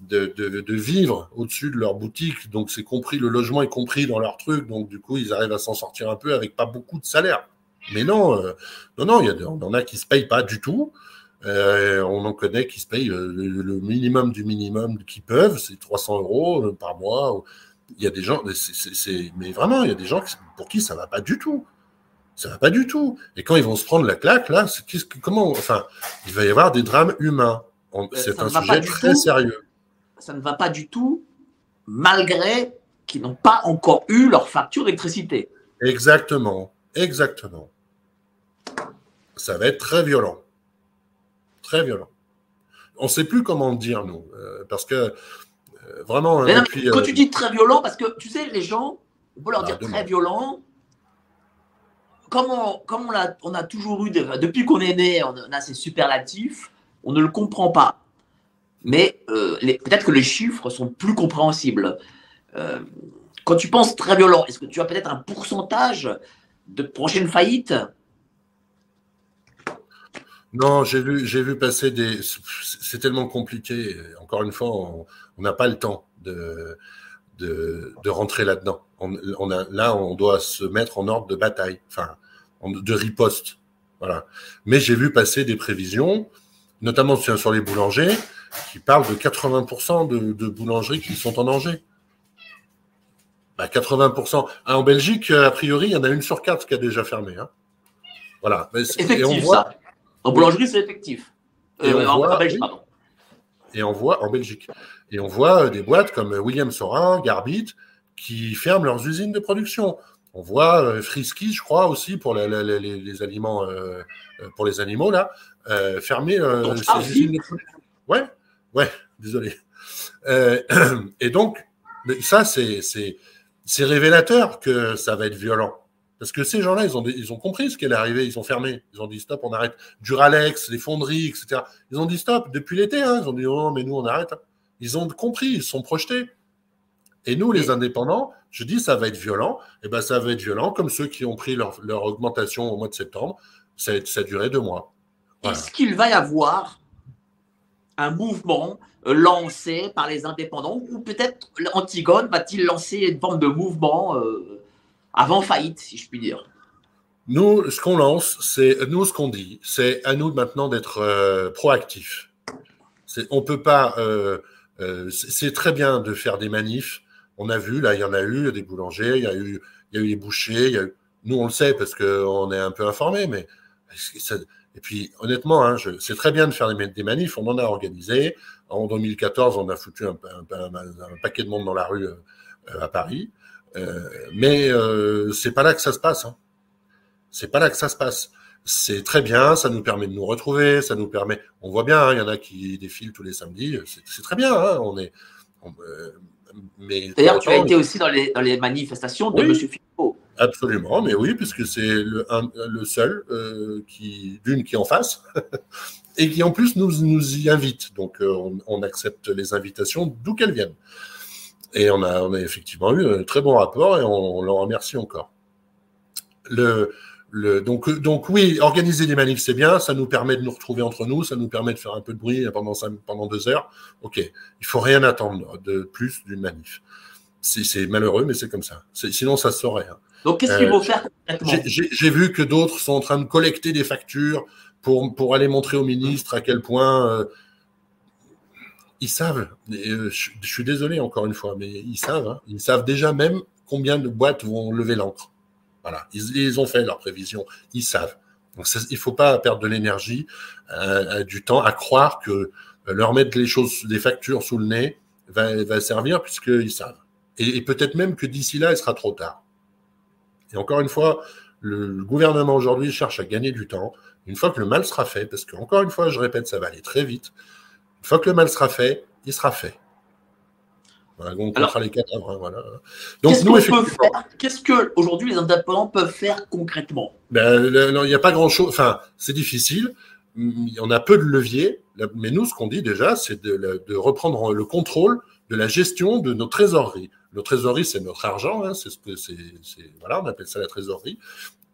de, de, de vivre au-dessus de leur boutique. Donc, c'est compris, le logement est compris dans leur truc. Donc, du coup, ils arrivent à s'en sortir un peu avec pas beaucoup de salaire. Mais non, euh, non, non, il y a, on en a qui se payent pas du tout. Euh, on en connaît qui se payent euh, le, minimum du minimum qu'ils peuvent, c'est 300 euros par mois. Il y a des gens, mais vraiment, il y a des gens pour qui ça va pas du tout. Ça va pas du tout. Et quand ils vont se prendre la claque, là, comment, enfin, il va y avoir des drames humains. C'est un sujet très sérieux. Ça ne va pas du tout, malgré qu'ils n'ont pas encore eu leur facture d'électricité. Exactement, exactement ça va être très violent. Très violent. On ne sait plus comment dire, nous, euh, parce que euh, vraiment. quand tu euh, dis très violent, parce que tu sais, les gens, on peut leur bah, dire très violent. Comme on, comme on, a, on a toujours eu, depuis qu'on est né, on a ces superlatifs, on ne le comprend pas. Mais peut-être que les chiffres sont plus compréhensibles. quand tu penses très violent, est-ce que tu as peut-être un pourcentage de prochaine faillite non, j'ai vu, j'ai vu passer des. C'est tellement compliqué. Encore une fois, on n'a pas le temps de, de, de rentrer là-dedans. On, on, a, là, on doit se mettre en ordre de bataille, enfin, de riposte. Voilà. Mais j'ai vu passer des prévisions, notamment sur les boulangers, qui parlent de 80% de, de boulangeries qui sont en danger. Bah, 80%. Ah, en Belgique, a priori, il y en a une sur quatre qui a déjà fermé. Hein. Voilà. Effectif, ça. En boulangerie, c'est effectif. Euh, en, Belgique, pardon. Et on voit en Belgique. Et on voit des boîtes comme William Sorin, Garbit, qui ferment leurs usines de production. On voit euh, Frisky, je crois aussi pour les, aliments, euh, pour les animaux là, fermer ses usines de production. Ouais, ouais, désolé. et donc, ça c'est révélateur que ça va être violent. Parce que ces gens-là, ils ont, ils ont compris ce qui allait arriver, ils ont fermé. Ils ont dit stop, on arrête. Duralex, les fonderies, etc. Ils ont dit stop depuis l'été. Hein. Ils ont dit oh, non, mais nous, on arrête. Ils ont compris, ils se sont projetés. Et nous, les indépendants, je dis ça va être violent. Et eh ben ça va être violent, comme ceux qui ont pris leur, leur augmentation au mois de septembre. Ça, ça a duré deux mois. Est-ce qu'il va y avoir un mouvement euh, lancé par les indépendants ou peut-être Antigone va-t-il lancer une forme de mouvement euh, avant faillite, si je puis dire Nous, ce qu'on lance, c'est nous ce qu'on dit, c'est à nous maintenant d'être euh, proactifs. On peut pas. Euh, euh, c'est très bien de faire des manifs. On a vu là, il y en a eu des boulangers, il y a eu, il y a eu des bouchers. Nous, on le sait parce qu'on est un peu informés, mais et puis, honnêtement, hein, c'est très bien de faire des, manifs. On en a organisé. En 2014, on a foutu un paquet de monde dans la rue à Paris. Euh, mais euh, c'est pas là que ça se passe. Hein. C'est pas là que ça se passe. C'est très bien, ça nous permet de nous retrouver, ça nous permet. On voit bien, hein, il y en a qui défilent tous les samedis. C'est très bien. Hein, on est. Euh, mais D'ailleurs, tu as été aussi dans les, dans les manifestations de M. Philippot. Absolument, mais oui, puisque c'est le, le seul qui, d'une qui est en face, et qui en plus nous, nous y invite. Donc on, on accepte les invitations d'où qu'elles viennent. Et on a, on a effectivement eu un très bon rapport et on, on le remercie encore. Le, le, donc, donc oui, organiser des manifs, c'est bien, ça nous permet de nous retrouver entre nous, ça nous permet de faire un peu de bruit pendant, pendant deux heures. Ok, il faut rien attendre de plus d'une manif. C'est malheureux, mais c'est comme ça. Sinon, ça se saurait. Hein. Donc, qu'est-ce qu'il faut euh, faire J'ai vu que d'autres sont en train de collecter des factures pour, pour aller montrer au ministre à quel point euh, ils savent. Euh, je, suis désolé encore une fois, mais ils savent. Hein. ils savent déjà même combien de boîtes vont lever l'encre. Voilà, ils, ont fait leur prévision. Ils savent. Il faut pas perdre de l'énergie, euh, du temps à croire que euh, leur mettre les choses, des factures sous le nez va, servir puisqu'ils savent. Et, peut-être même que d'ici là, il sera trop tard. Et encore une fois, le, gouvernement aujourd'hui cherche à gagner du temps. Une fois que le mal sera fait, parce que encore une fois, je répète, ça va aller très vite. Une fois que le mal sera fait, il sera fait. Voilà, on Alors, les cadavres. Hein, voilà. Donc, nous, effectivement. Qu'est-ce que aujourd'hui les indépendants peuvent faire concrètement? Ben, Il n'y a pas grand-chose. Enfin, c'est difficile. On a peu de leviers. Mais nous, ce qu'on dit déjà, c'est de, reprendre le contrôle de la gestion de nos trésoreries. Nos trésoreries, c'est notre argent. Hein, c'est ce que c'est. Voilà, on appelle ça la trésorerie.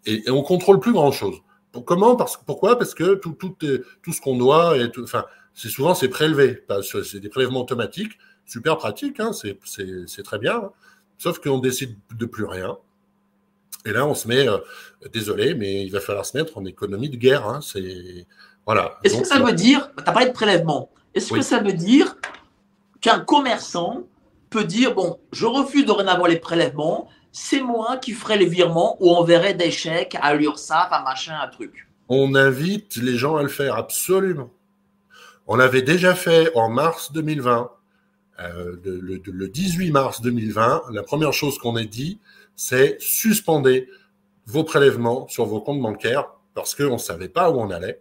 Et, et on contrôle plus grand-chose. Comment? Parce, Pourquoi? Parce que tout, tout, tout ce qu'on doit, et enfin, c'est souvent c'est prélevé. C'est des prélèvements automatiques, super pratique, hein, c'est très bien. Hein. Sauf qu'on décide de plus rien. Et là, on se met, euh, désolé, mais il va falloir se mettre en économie de guerre. Hein, c'est voilà. Est-ce que ça veut dire, tu as parlé de prélèvement, est-ce que ça veut dire qu'un commerçant peut dire bon, je refuse dorénavant les prélèvements, c'est moi qui ferai les virements ou enverrai des chèques à l'URSSAF, à machin, un truc? On invite les gens à le faire, absolument. On l'avait déjà fait en mars 2020. Euh, le, 18 mars 2020, la première chose qu'on a dit, c'est suspendez vos prélèvements sur vos comptes bancaires parce qu'on ne savait pas où on allait.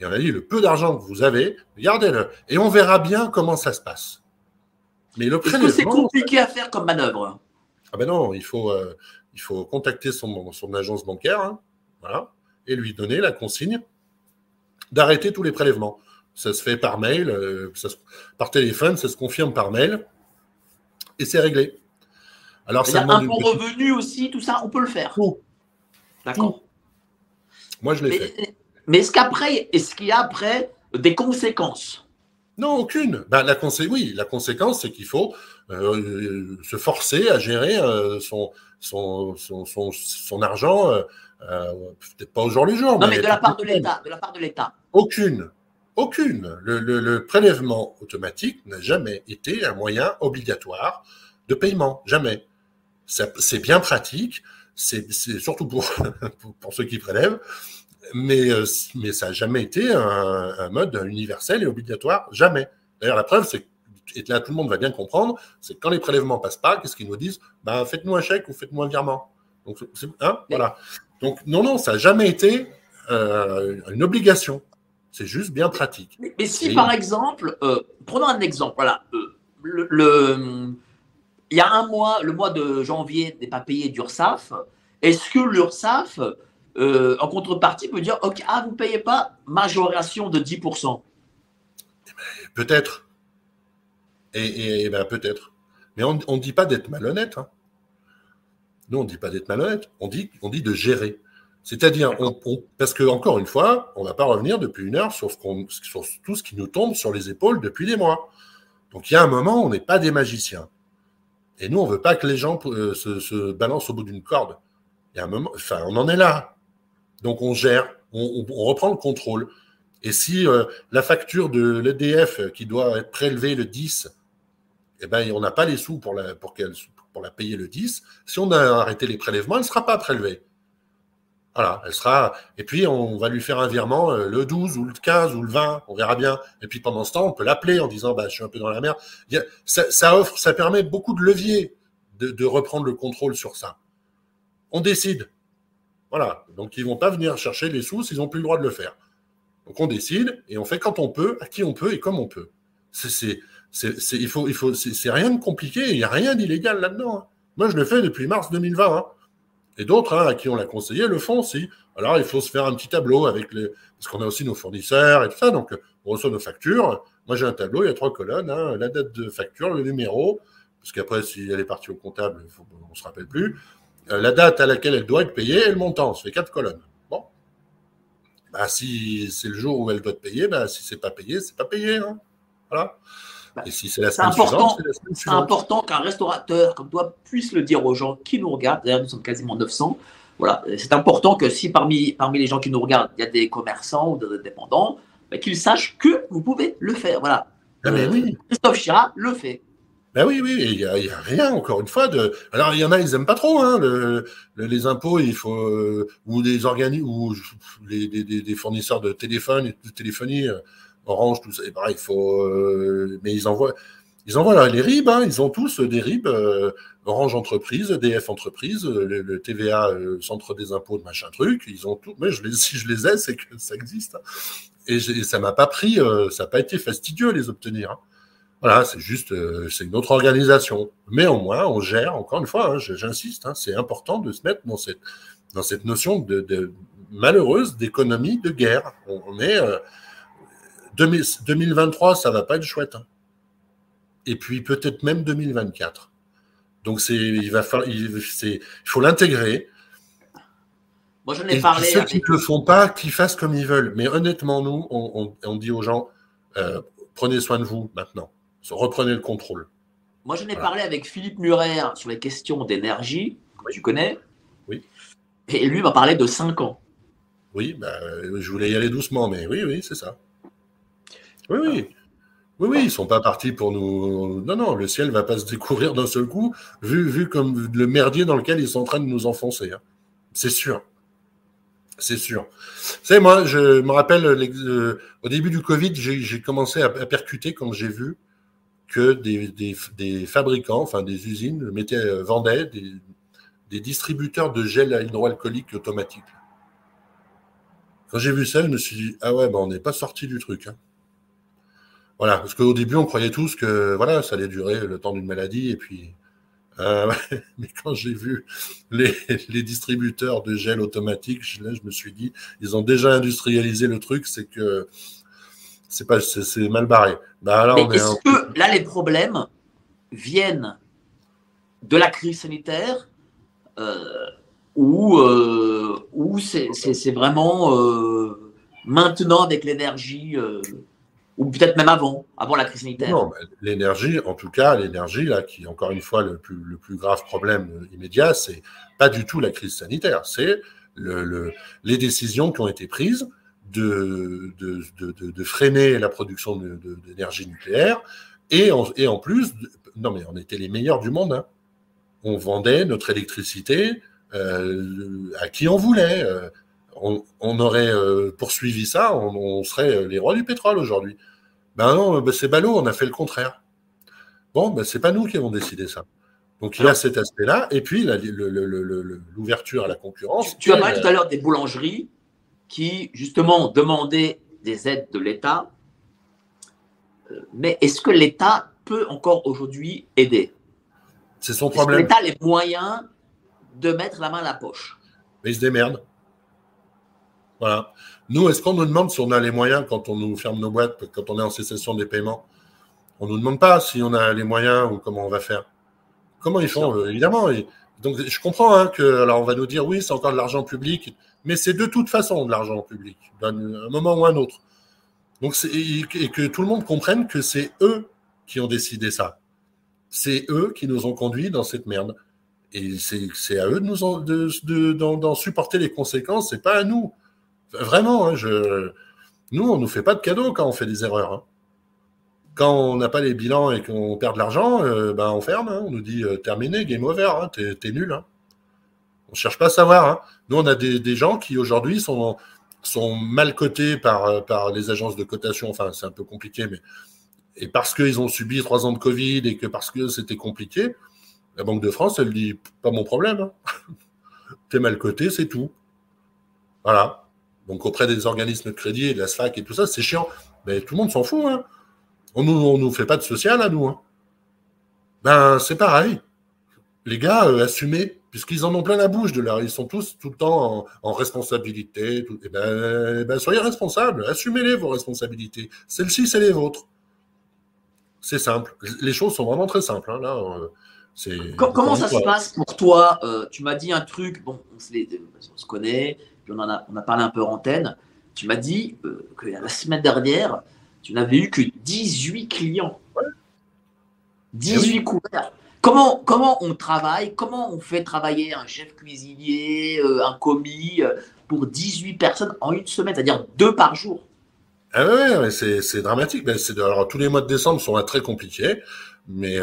Et on a dit, le peu d'argent que vous avez, gardez-le. Et on verra bien comment ça se passe. Mais le prélèvement... c'est compliqué à faire comme manœuvre? Ah ben non, il faut, euh, il faut contacter son, son agence bancaire, hein, voilà, et lui donner la consigne d'arrêter tous les prélèvements. Ça se fait par mail, euh, par téléphone, ça se confirme par mail et c'est réglé. Alors, ça un bon revenu aussi, tout ça, on peut le faire. D'accord. Moi, je l'ai fait. Mais est-ce qu'après, est-ce qu'il y a après des conséquences? Non, aucune. Ben, la oui, la conséquence, c'est qu'il faut euh, se forcer à gérer euh, son, son, son, argent, peut-être pas au jour le jour. Non, mais, de la part de. De la part de l'État. Aucune. Aucune. Le, prélèvement automatique n'a jamais été un moyen obligatoire de paiement. Jamais. C'est bien pratique. C'est surtout pour, pour, ceux qui prélèvent. mais, mais ça n'a jamais été un, mode universel et obligatoire, jamais. D'ailleurs, la preuve, c'est et là tout le monde va bien comprendre, c'est que quand les prélèvements passent pas, qu'est-ce qu'ils nous disent? Ben, Faites-nous un chèque ou faites-nous un virement. Donc, hein, voilà. Donc, non, non, ça n'a jamais été une obligation. C'est juste bien pratique. Mais, si, par exemple, prenons un exemple, voilà, le, il y a un mois, le mois de janvier n'est pas payé d'URSAF. Est-ce que l'URSAF, euh, en contrepartie, peut dire Ok, ah, vous ne payez pas, majoration de 10% eh ben, Peut-être. Et, ben, peut-être. Mais on ne dit pas d'être malhonnête. Hein. Nous, on ne dit pas d'être malhonnête. On dit, on dit de gérer. C'est-à-dire, parce que encore une fois, on ne va pas revenir depuis une heure sur, sur tout ce qui nous tombe sur les épaules depuis des mois. Donc il y a un moment, on n'est pas des magiciens. Et nous, on veut pas que les gens euh, se, balancent au bout d'une corde. Il y a un moment, enfin, on en est là. Donc on gère, on, reprend le contrôle. Et si euh, la facture de l'EDF qui doit être prélevée le 10, eh ben, on n'a pas les sous pour la, pour, pour la payer le 10, si on a arrêté les prélèvements, elle ne sera pas prélevée. Voilà, elle sera. Et puis, on va lui faire un virement euh, le 12 ou le 15 ou le 20, on verra bien. Et puis, pendant ce temps, on peut l'appeler en disant bah, Je suis un peu dans la merde. Ça, offre, ça permet beaucoup de leviers de, reprendre le contrôle sur ça. On décide. Voilà. Donc, ils vont pas venir chercher les sous s'ils n'ont plus le droit de le faire. Donc, on décide et on fait quand on peut, à qui on peut et comme on peut. C'est, il faut, il faut, rien de compliqué. Il n'y a rien d'illégal là-dedans. Hein. Moi, je le fais depuis mars 2020. Et d'autres, hein, à qui on l'a conseillé, le font aussi. Alors, il faut se faire un petit tableau avec les. Parce qu'on a aussi nos fournisseurs et tout ça. Donc, on reçoit nos factures. Moi, j'ai un tableau, il y a trois colonnes hein, la date de facture, le numéro, parce qu'après, si elle est partie au comptable, on ne se rappelle plus. Euh, la date à laquelle elle doit être payée et le montant. Ça fait quatre colonnes. Bon. Bah, si c'est le jour où elle doit être payée, bah, si c'est pas payé, c'est pas payé. Hein. Voilà. Bah, et si c'est la semaine important, c'est important qu'un restaurateur comme toi puisse le dire aux gens qui nous regardent. D'ailleurs, nous sommes quasiment 900. Voilà, c'est important que si parmi, parmi les gens qui nous regardent, il y a des commerçants ou des indépendants, bah, qu'ils sachent que vous pouvez le faire. Voilà. Ah, oui. Christophe Chira le fait. Ben oui, oui, il n'y a, a, rien, encore une fois. De... Alors, il y en a, ils n'aiment pas trop hein, le, les impôts, il faut, euh, ou des organismes, ou les, des, des, fournisseurs de téléphone et de téléphonie. Euh, Orange, tout ça, et pareil, il faut. Euh, mais ils envoient, ils envoient les RIB, hein, ils ont tous des RIB, euh, Orange Entreprise, DF Entreprise, le, TVA, euh, Centre des impôts, machin truc, ils ont tout. Mais je les, si je les ai, c'est que ça existe. Hein. Et, ça m'a pas pris, ça n'a pas été fastidieux les obtenir. Hein. Voilà, c'est juste, c'est une autre organisation. Mais au moins, on gère, encore une fois, j'insiste, c'est important de se mettre dans cette, dans cette notion de, malheureuse d'économie de guerre. On, est 2023, ça va pas être chouette. Hein. Et puis peut-être même 2024. Donc c'est, il va falloir, il, faut l'intégrer. Moi, j'en ai parlé. Ceux qui ne le font pas, qu'ils fassent comme ils veulent. Mais honnêtement, nous, on, dit aux gens, euh, prenez soin de vous maintenant. Reprenez le contrôle. Moi, j'en ai parlé avec Philippe Murer sur les questions d'énergie. Tu connais Oui. Et lui m'a parlé de 5 ans. Oui, bah, je voulais y aller doucement, mais oui, oui, c'est ça. Oui, oui. Oui, oui, ils sont pas partis pour nous. Non, non, le ciel va pas se découvrir d'un seul coup, vu, vu comme le merdier dans lequel ils sont en train de nous enfoncer. Hein. C'est sûr. C'est sûr. Vous savez, moi, je me rappelle, euh, au début du Covid, j'ai commencé à, percuter quand j'ai vu que des, fabricants, enfin des usines, mettaient, euh, vendaient des, distributeurs de gel hydroalcoolique automatique. Quand j'ai vu ça, je me suis dit, ah ouais, ben on n'est pas sorti du truc. Hein. Voilà, parce qu'au début, on croyait tous que voilà, ça allait durer le temps d'une maladie, et puis. Euh, mais quand j'ai vu les, les, distributeurs de gel automatique, je, là, je me suis dit, ils ont déjà industrialisé le truc, c'est que c'est pas, c'est mal barré. Bah, là, mais est-ce que là, les problèmes viennent de la crise sanitaire euh, ou, euh, ou c'est vraiment euh, maintenant avec l'énergie euh, ou peut-être même avant, avant la crise sanitaire Non, l'énergie, en tout cas, l'énergie, là, qui encore une fois le plus, le plus grave problème immédiat, c'est pas du tout la crise sanitaire, c'est le, les décisions qui ont été prises de, de freiner la production d'énergie nucléaire et en, et en plus, non mais on était les meilleurs du monde. Hein. On vendait notre électricité euh, à qui on voulait. Euh, on, aurait poursuivi ça, on, serait les rois du pétrole aujourd'hui. Ben non, ben c'est ballot, on a fait le contraire. Bon, ben c'est pas nous qui avons décidé ça. Donc il y a cet aspect-là, et puis l'ouverture à la concurrence. Tu, as parlé tout à l'heure des boulangeries qui, justement, demandaient des aides de l'État. Euh, mais est-ce que l'État peut encore aujourd'hui aider? C'est son problème. L'État a les moyens de mettre la main à la poche? Mais il se démerde. Voilà. Nous, est-ce qu'on nous demande si on a les moyens quand on nous ferme nos boîtes, quand on est en cessation des paiements? On ne nous demande pas si on a les moyens ou comment on va faire. Comment ils font euh, Évidemment. donc, je comprends hein, que, alors, on va nous dire oui, c'est encore de l'argent public, mais c'est de toute façon de l'argent public, d'un moment ou un autre. Donc, et que tout le monde comprenne que c'est eux qui ont décidé ça. C'est eux qui nous ont conduits dans cette merde. Et c'est à eux de nous d'en supporter les conséquences, c'est pas à nous. Vraiment, hein, nous, on nous fait pas de cadeaux quand on fait des erreurs. Hein. Quand on n'a pas les bilans et qu'on perd de l'argent, euh, ben on ferme. Hein. on nous dit euh, terminé, game over, t'es nul. On cherche pas à savoir. Nous, on a des, gens qui aujourd'hui sont, mal cotés par, par les agences de cotation. Enfin, c'est un peu compliqué, mais et parce qu'ils ont subi trois ans de Covid et que parce que c'était compliqué, la Banque de France, elle dit pas mon problème. T'es mal coté, c'est tout. Voilà. Donc auprès des organismes de crédit, de la SFAC et tout ça, c'est chiant. Mais tout le monde s'en fout. Hein. On ne nous, nous fait pas de social à nous. Hein. Ben, c'est pareil. Les gars, euh, assumez, puisqu'ils en ont plein la bouche de là. Ils sont tous tout le temps en, responsabilité. Tout, et eh ben, eh ben, soyez responsables. Assumez-les, vos responsabilités. Celles-ci, c'est les vôtres. C'est simple. Les choses sont vraiment très simples. Hein, là, euh, comment ça se passe pour toi? Euh, Tu m'as dit un truc, bon, on se connaît, on, a, on a parlé un peu en antenne. Tu m'as dit euh, que la semaine dernière, tu n'avais eu que 18 clients. 18 eh couverts. Comment, comment on travaille? Comment on fait travailler un chef cuisinier, euh, un commis euh, pour 18 personnes en une semaine, c'est-à-dire deux par jour? Ah c'est dramatique. alors, tous les mois de décembre sont très compliqués, mais,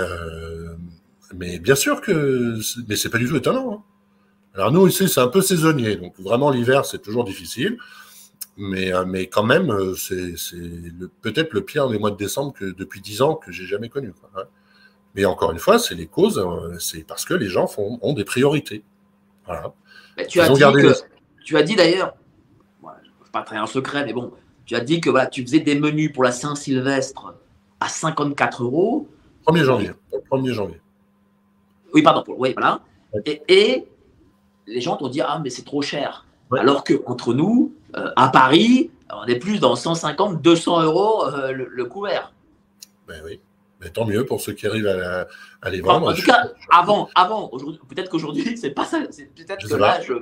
mais bien sûr que mais c'est pas du tout étonnant. Hein. Alors nous ici c'est un peu saisonnier, donc vraiment l'hiver c'est toujours difficile, mais euh, mais quand même euh, c'est peut-être le pire des mois de décembre que depuis dix ans que j'ai jamais connu. Hein. Mais encore une fois, c'est les causes, euh, c'est parce que les gens font, ont des priorités. Voilà. tu, as dit que, tu as dit d'ailleurs, je pas très un secret, mais bon, tu as dit que voilà, tu faisais des menus pour la Saint-Sylvestre à 54 euros. 1er janvier. 1er janvier. Oui, pardon. Oui, voilà. Et, et, les gens vont dire Ah, mais c'est trop cher. Alors que entre nous, euh, à Paris, on est plus dans 150, 200 euros euh, le, couvert. Ben oui. Mais tant mieux pour ceux qui arrivent à, les vendre. En, tout cas, avant, avant peut-être qu'aujourd'hui, c'est pas ça. Peut-être que là, je,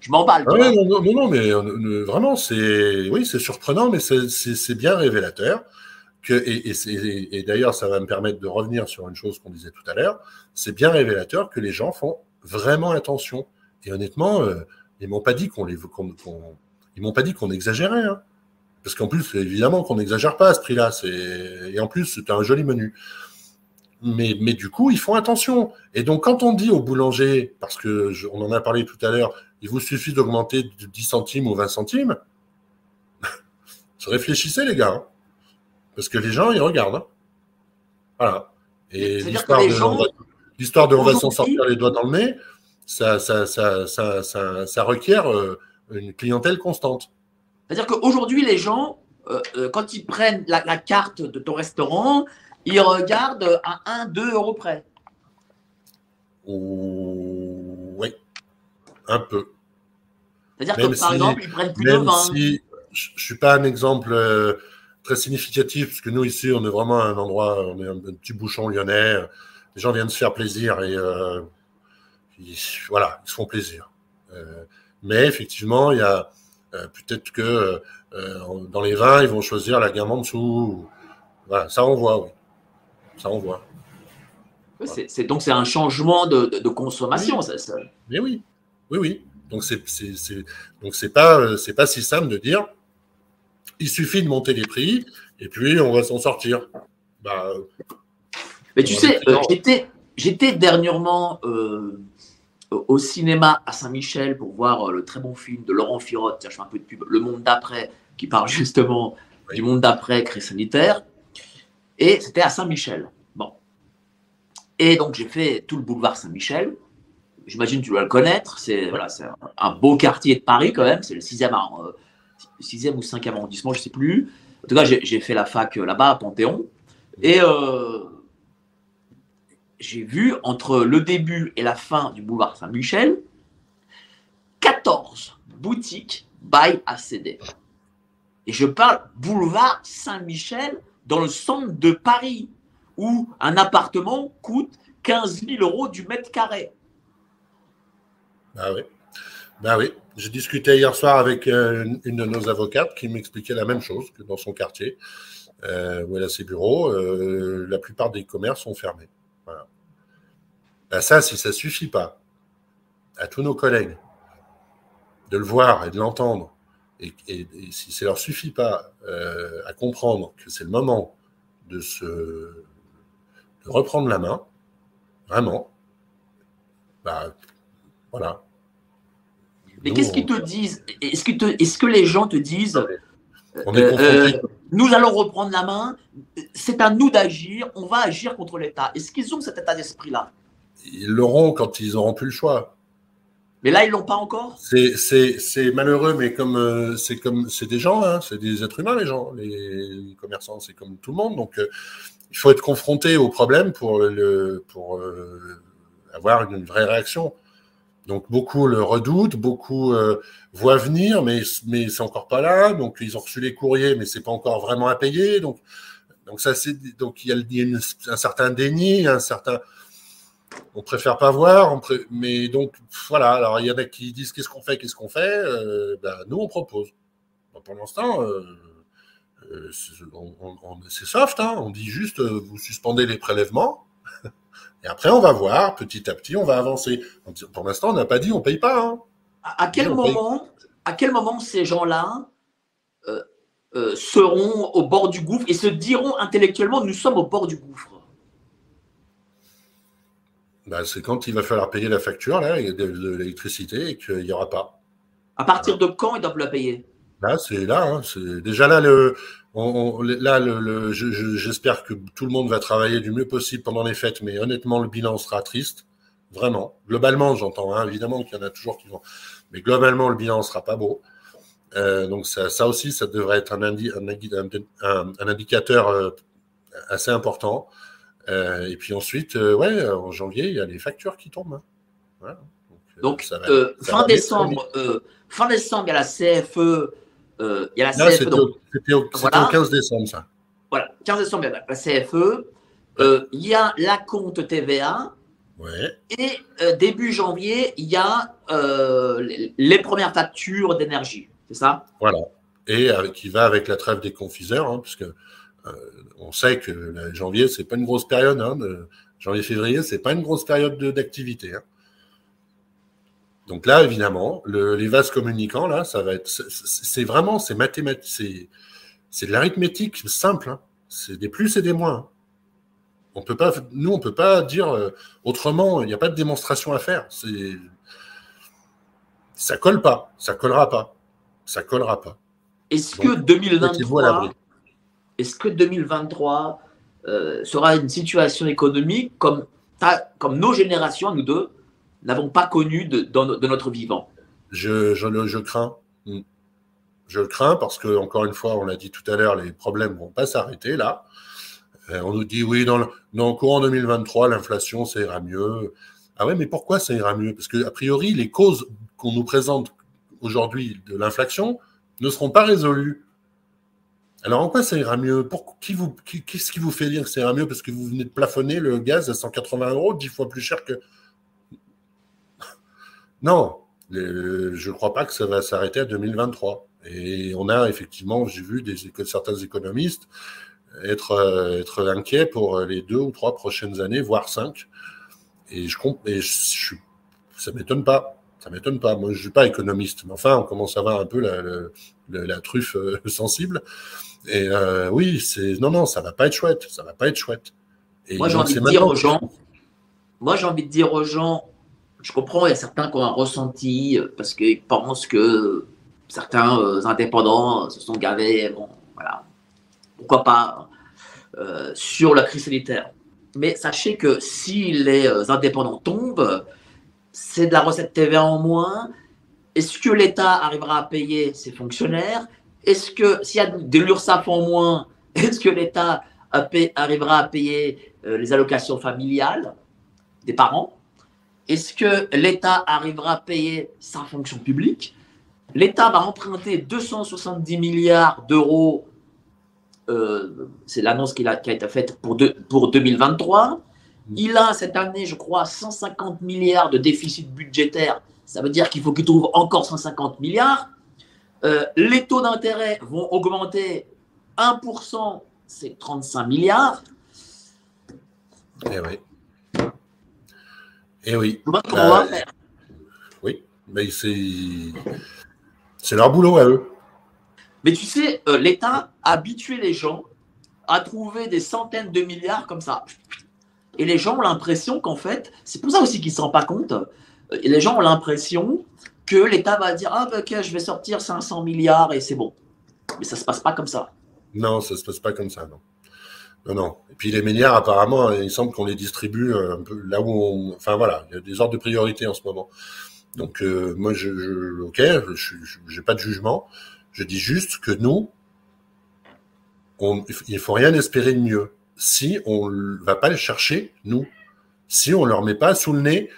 je m'emballe. Ah non, non, non, mais euh, vraiment, c'est oui, c'est surprenant, mais c'est bien révélateur. Que, et, et, et d'ailleurs, ça va me permettre de revenir sur une chose qu'on disait tout à l'heure. C'est bien révélateur que les gens font vraiment attention. Et honnêtement, euh, ils m'ont pas dit qu'on les, ils m'ont pas dit qu'on exagérait. Hein. Parce qu'en plus, évidemment qu'on n'exagère pas à ce prix-là. Et en plus, c'est un joli menu. Mais, mais du coup, ils font attention. Et donc, quand on dit au boulanger, parce que on en a parlé tout à l'heure, il vous suffit d'augmenter de 10 centimes ou 20 centimes, réfléchissez, les gars. Hein. Parce que les gens, ils regardent. Hein. Voilà. Et l'histoire de, de on va s'en sortir les doigts dans le nez, ça, ça, ça, ça requiert euh, une clientèle constante. C'est-à-dire qu'aujourd'hui, les gens, euh, euh, quand ils prennent la, carte de ton restaurant, ils regardent à 1, 2 euros près. Oui, un peu. C'est-à-dire que par exemple, ils prennent plus de 20. Si je ne suis pas un exemple très significatif, parce que nous, ici, on est vraiment un endroit, on est un, petit bouchon lyonnais. Les gens viennent se faire plaisir et voilà, ils se font plaisir. Euh, mais effectivement, il y a euh, peut-être que euh, dans les vins, ils vont choisir la gamme en dessous. Voilà, ça on voit, oui. Ça on voit. C'est, donc c'est un changement de, consommation, ça, Mais oui, oui, oui. Donc c'est, donc c'est pas c'est pas si simple de dire. Il suffit de monter les prix et puis on va s'en sortir. Bah, mais tu sais, j'étais j'étais dernièrement au cinéma à Saint-Michel pour voir le très bon film de Laurent Firotte, je fais un peu de pub, Le Monde d'après, qui parle justement du monde d'après crise sanitaire. Et c'était à Saint-Michel. Bon. Et donc j'ai fait tout le boulevard Saint-Michel. J'imagine que tu dois le connaître. C'est voilà, un, beau quartier de Paris quand même. C'est le 6e, 6e ou 5e arrondissement, je ne sais plus. En tout cas, j'ai fait la fac là-bas à Panthéon. Et euh, j'ai vu entre le début et la fin du boulevard Saint-Michel 14 boutiques by ACD. Et je parle boulevard Saint-Michel dans le centre de Paris, où un appartement coûte 15 000 euros du mètre carré. Bah oui. Bah oui. J'ai discuté hier soir avec euh, une de nos avocates qui m'expliquait la même chose que dans son quartier, euh, où elle a ses bureaux, euh, la plupart des commerces sont fermés. Bah ça, si ça suffit pas à tous nos collègues de le voir et de l'entendre, et, si ça leur suffit pas euh, à comprendre que c'est le moment de se de reprendre la main, vraiment, bah voilà. Mais qu'est-ce qu'ils te disent? Est-ce que, est que, les gens te disent euh, euh, nous allons reprendre la main, c'est à nous d'agir, on va agir contre l'État. Est-ce qu'ils ont cet état d'esprit-là? Ils l'auront quand ils auront plus le choix. Mais là, ils l'ont pas encore? C'est malheureux, mais comme euh, c'est comme c'est des gens, hein, c'est des êtres humains, les gens, les, commerçants, c'est comme tout le monde. Donc, euh, il faut être confronté au problème pour le pour euh, avoir une vraie réaction. Donc, beaucoup le redoutent, beaucoup voient venir, mais mais c'est encore pas là. Donc, ils ont reçu les courriers, mais c'est pas encore vraiment à payer. Donc, donc ça c'est donc il y a, il y a un certain déni, un certain on préfère pas voir, mais donc voilà. Alors il y en a qui disent qu'est-ce qu'on fait, qu'est-ce qu'on fait. Euh, ben, nous on propose. pour l'instant, euh, euh, c'est soft. Hein. On dit juste vous suspendez les prélèvements et après on va voir petit à petit, on va avancer. Pour l'instant, on n'a pas dit on paye pas. Hein. À, quel moment, à quel moment ces gens-là seront au bord du gouffre et se diront intellectuellement nous sommes au bord du gouffre? Bah, c'est quand il va falloir payer la facture là, de, de l'électricité et qu'il n'y aura pas. À partir de quand ils doivent la payer? Là, c'est là. Hein, c'est déjà là le. là, le, j'espère que tout le monde va travailler du mieux possible pendant les fêtes, mais honnêtement, le bilan sera triste, vraiment. Globalement, j'entends, hein, évidemment qu'il y en a toujours qui vont, mais globalement, le bilan sera pas beau. Euh, donc ça, ça, aussi, ça devrait être un, un, un indicateur euh, assez important. Euh, et puis ensuite, euh, ouais, en janvier, il y a les factures qui tombent. Hein. Donc, euh, fin, décembre, fin décembre, il y a la CFE. il y a la CFE. C'était au, 15 décembre, ça. Voilà, 15 décembre, il y a la CFE. il y a la compte TVA. Ouais. Et début janvier, il y a les, premières factures d'énergie. C'est ça? Voilà. Et qui va avec la trêve des confiseurs, hein, puisque euh, on sait que la janvier, c'est pas une grosse période. Hein, Janvier-février, c'est pas une grosse période d'activité. Hein. Donc là, évidemment, les vases communicants, là, ça va être, c'est vraiment, c'est mathématique, c'est de l'arithmétique simple. Hein. C'est des plus et des moins. On peut pas, nous, on peut pas dire euh, autrement. Il n'y a pas de démonstration à faire. C'est, ça colle pas, ça collera pas, ça collera pas. Est-ce que 2023, est-ce que 2023 euh, sera une situation économique comme, comme nos générations, nous deux, n'avons pas connu de, notre vivant? Je, je, je, crains. Hmm. Je le crains parce que, encore une fois, on l'a dit tout à l'heure, les problèmes ne vont pas s'arrêter là. Euh, on nous dit, oui, dans le, dans le courant 2023, l'inflation, ça ira mieux. Ah ouais, mais pourquoi ça ira mieux? Parce que, priori, les causes qu'on nous présente aujourd'hui de l'inflation ne seront pas résolues alors en quoi ça ira mieux? Qu'est-ce qui vous fait dire que ça ira mieux? Parce que vous venez de plafonner le gaz à 180 euros, 10 fois plus cher que. Non, je ne crois pas que ça va s'arrêter à 2023. Et on a effectivement, j'ai vu certains économistes être, euh, être inquiets pour les deux ou trois prochaines années, voire cinq. Et je, et je, ça m'étonne pas. Ça m'étonne pas. Moi, je suis pas économiste, mais enfin, on commence à voir un peu la truffe euh, sensible. Et euh, oui, c'est non, non, ça va pas être chouette, ça va pas être chouette. moi, j'ai envie de dire aux gens, moi, j'ai envie de dire aux gens, je comprends, il y a certains qui ont un ressenti parce qu'ils pensent que certains indépendants se sont gavés. Bon, voilà. Pourquoi pas sur la crise sanitaire. Mais sachez que si les indépendants tombent, c'est de la recette TVA en moins. Est-ce que l'État arrivera à payer ses fonctionnaires? Est-ce que s'il y a de l'URSSAF en moins, est-ce que l'État arrivera à payer euh, les allocations familiales des parents? Est-ce que l'État arrivera à payer sa fonction publique? L'État va emprunter 270 milliards d'euros. Euh, c'est l'annonce qui a, été faite pour, pour 2023. Il a cette année, je crois, 150 milliards de déficit budgétaire. Ça veut dire qu'il faut qu'il trouve encore 150 milliards. Euh, les taux d'intérêt vont augmenter 1%, c'est 35 milliards. Eh oui. Eh oui. Comment on va euh, faire Oui, mais c'est leur boulot à eux. Mais tu sais, euh, l'État a habitué les gens à trouver des centaines de milliards comme ça. Et les gens ont l'impression qu'en fait, c'est pour ça aussi qu'ils ne se rendent pas compte, les gens ont l'impression que l'État va dire Ah, ben, ok, je vais sortir 500 milliards et c'est bon. Mais ça ne se passe pas comme ça. Non, ça ne se passe pas comme ça, non. Non, non. Et puis les milliards, apparemment, il semble qu'on les distribue euh, un peu là où on. Enfin voilà, il y a des ordres de priorité en ce moment. Donc euh, moi, je, ok, je n'ai pas de jugement. Je dis juste que nous, on, il faut rien espérer de mieux si on va pas les chercher, nous, si on leur met pas sous le nez,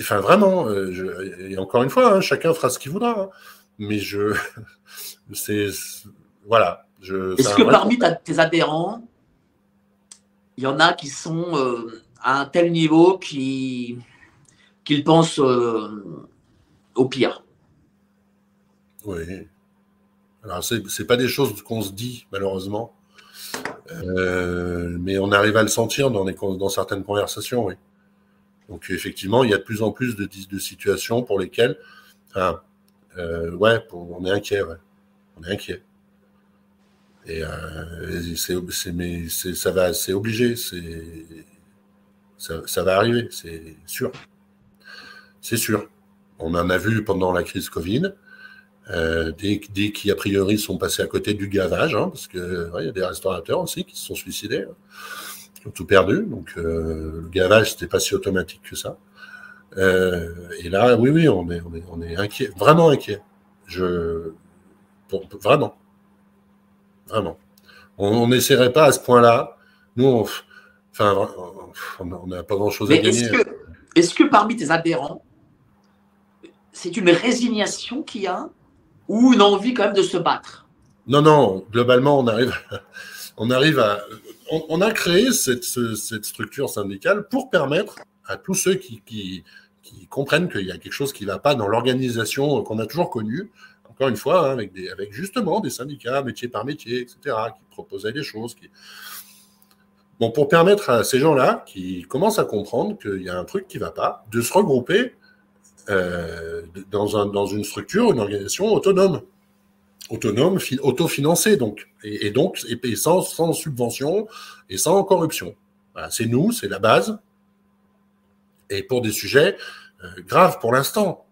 enfin vraiment, euh, et encore une fois, hein, chacun fera ce qu'il voudra, hein. mais je, c'est, voilà. Est-ce que parmi tes adhérents, il y en a qui sont euh, à un tel niveau qu'ils pensent au pire? Oui. Alors, c'est pas des choses qu'on se dit, malheureusement. Euh, mais on arrive à le sentir dans, les, dans certaines conversations, oui. Donc effectivement, il y a de plus en plus de, situations pour lesquelles, euh, ouais, on est inquiet, ouais. on est inquiet. Et euh, c'est, mais ça va, c'est obligé, c'est, ça, va arriver, c'est sûr, c'est sûr. On en a vu pendant la crise Covid. Euh, des, qui a priori sont passés à côté du gavage, hein, parce que il y a des restaurateurs aussi qui se sont suicidés, hein, ont tout perdu. Donc euh, le gavage c'était pas si automatique que ça. Euh, et là, oui, oui, on est, on est, on est inquiet, vraiment inquiet. Je, vraiment, vraiment. On n'essaierait pas à ce point-là. Nous, on, enfin, on n'a pas grand-chose à gagner. Est-ce que, que parmi tes adhérents, c'est une résignation qu'il y a ou une envie quand même de se battre? Non, non, globalement, on arrive, on arrive à. On, a créé cette, structure syndicale pour permettre à tous ceux qui, comprennent qu'il y a quelque chose qui ne va pas dans l'organisation qu'on a toujours connue, encore une fois, hein, avec, des, avec justement des syndicats, métier par métier, etc., qui proposaient des choses. Pour permettre à ces gens-là qui commencent à comprendre qu'il y a un truc qui ne va pas, de se regrouper euh, dans une structure, une organisation autonome, autonome, autofinancée donc, et, donc et, sans, sans, subvention et sans corruption. C'est nous, c'est la base. Et pour des sujets euh, graves pour l'instant.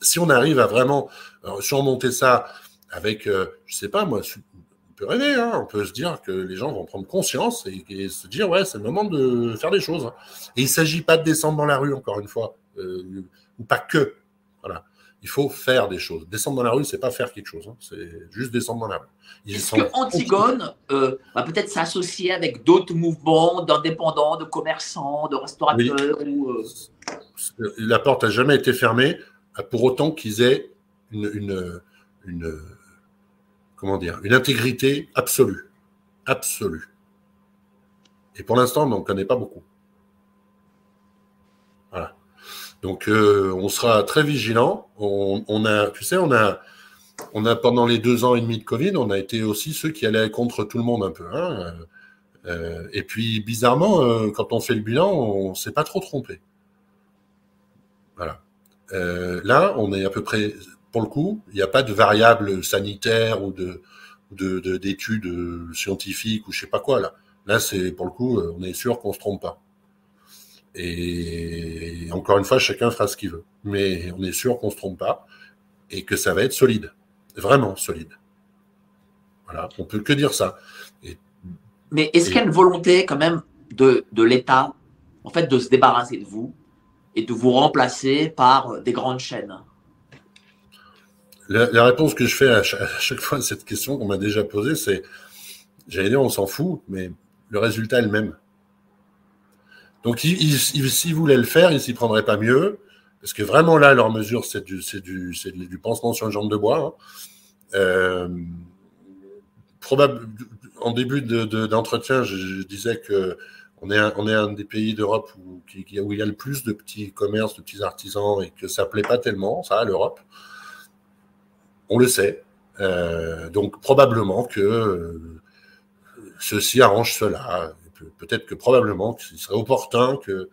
Si on arrive à vraiment euh, surmonter ça avec, euh, je sais pas moi, on peut rêver, hein, on peut se dire que les gens vont prendre conscience et, et se dire ouais, c'est le moment de faire des choses. Et il s'agit pas de descendre dans la rue encore une fois. Euh, ou pas que. Voilà. Il faut faire des choses. Descendre dans la rue, c'est pas faire quelque chose. Hein. C'est juste descendre dans la rue. Est-ce que Antigone euh, va peut-être s'associer avec d'autres mouvements d'indépendants, de commerçants, de restaurateurs ou, euh, La porte n'a jamais été fermée pour autant qu'ils aient une, une, une, comment dire, une intégrité absolue. Absolue. Et pour l'instant, on n'en connaît pas beaucoup. Voilà. Donc, euh, on sera très vigilant. On, a, tu sais, on a, on a pendant les deux ans et demi de Covid, on a été aussi ceux qui allaient contre tout le monde un peu. Hein. Euh, et puis, bizarrement, euh, quand on fait le bilan, on s'est pas trop trompé. Voilà. là, on est à peu près, pour le coup, il n'y a pas de variable sanitaire ou de d'études scientifiques ou je sais pas quoi là. Là, c'est pour le coup, on est sûr qu'on se trompe pas. Et encore une fois, chacun fera ce qu'il veut. Mais on est sûr qu'on ne se trompe pas et que ça va être solide. Vraiment solide. Voilà, on peut que dire ça. Mais est-ce qu'il y a une volonté quand même de, de l'État, en fait, de se débarrasser de vous et de vous remplacer par des grandes chaînes? La, réponse que je fais à chaque, fois à cette question qu'on m'a déjà posée, c'est, j'allais dire, on s'en fout, mais le résultat est le même. Donc, s'ils voulaient le faire, ils s'y prendraient pas mieux, parce que vraiment là, leur mesure, c'est du, pansement sur une jambe de bois. Hein. Euh, en début d'entretien, de, je, disais que on est un, des pays d'Europe où, il y a le plus de petits commerces, de petits artisans, et que ça plaît pas tellement, ça, l'Europe. On le sait. Euh, donc probablement que euh, ceci arrange cela. Peut-être que probablement qu'il serait opportun que,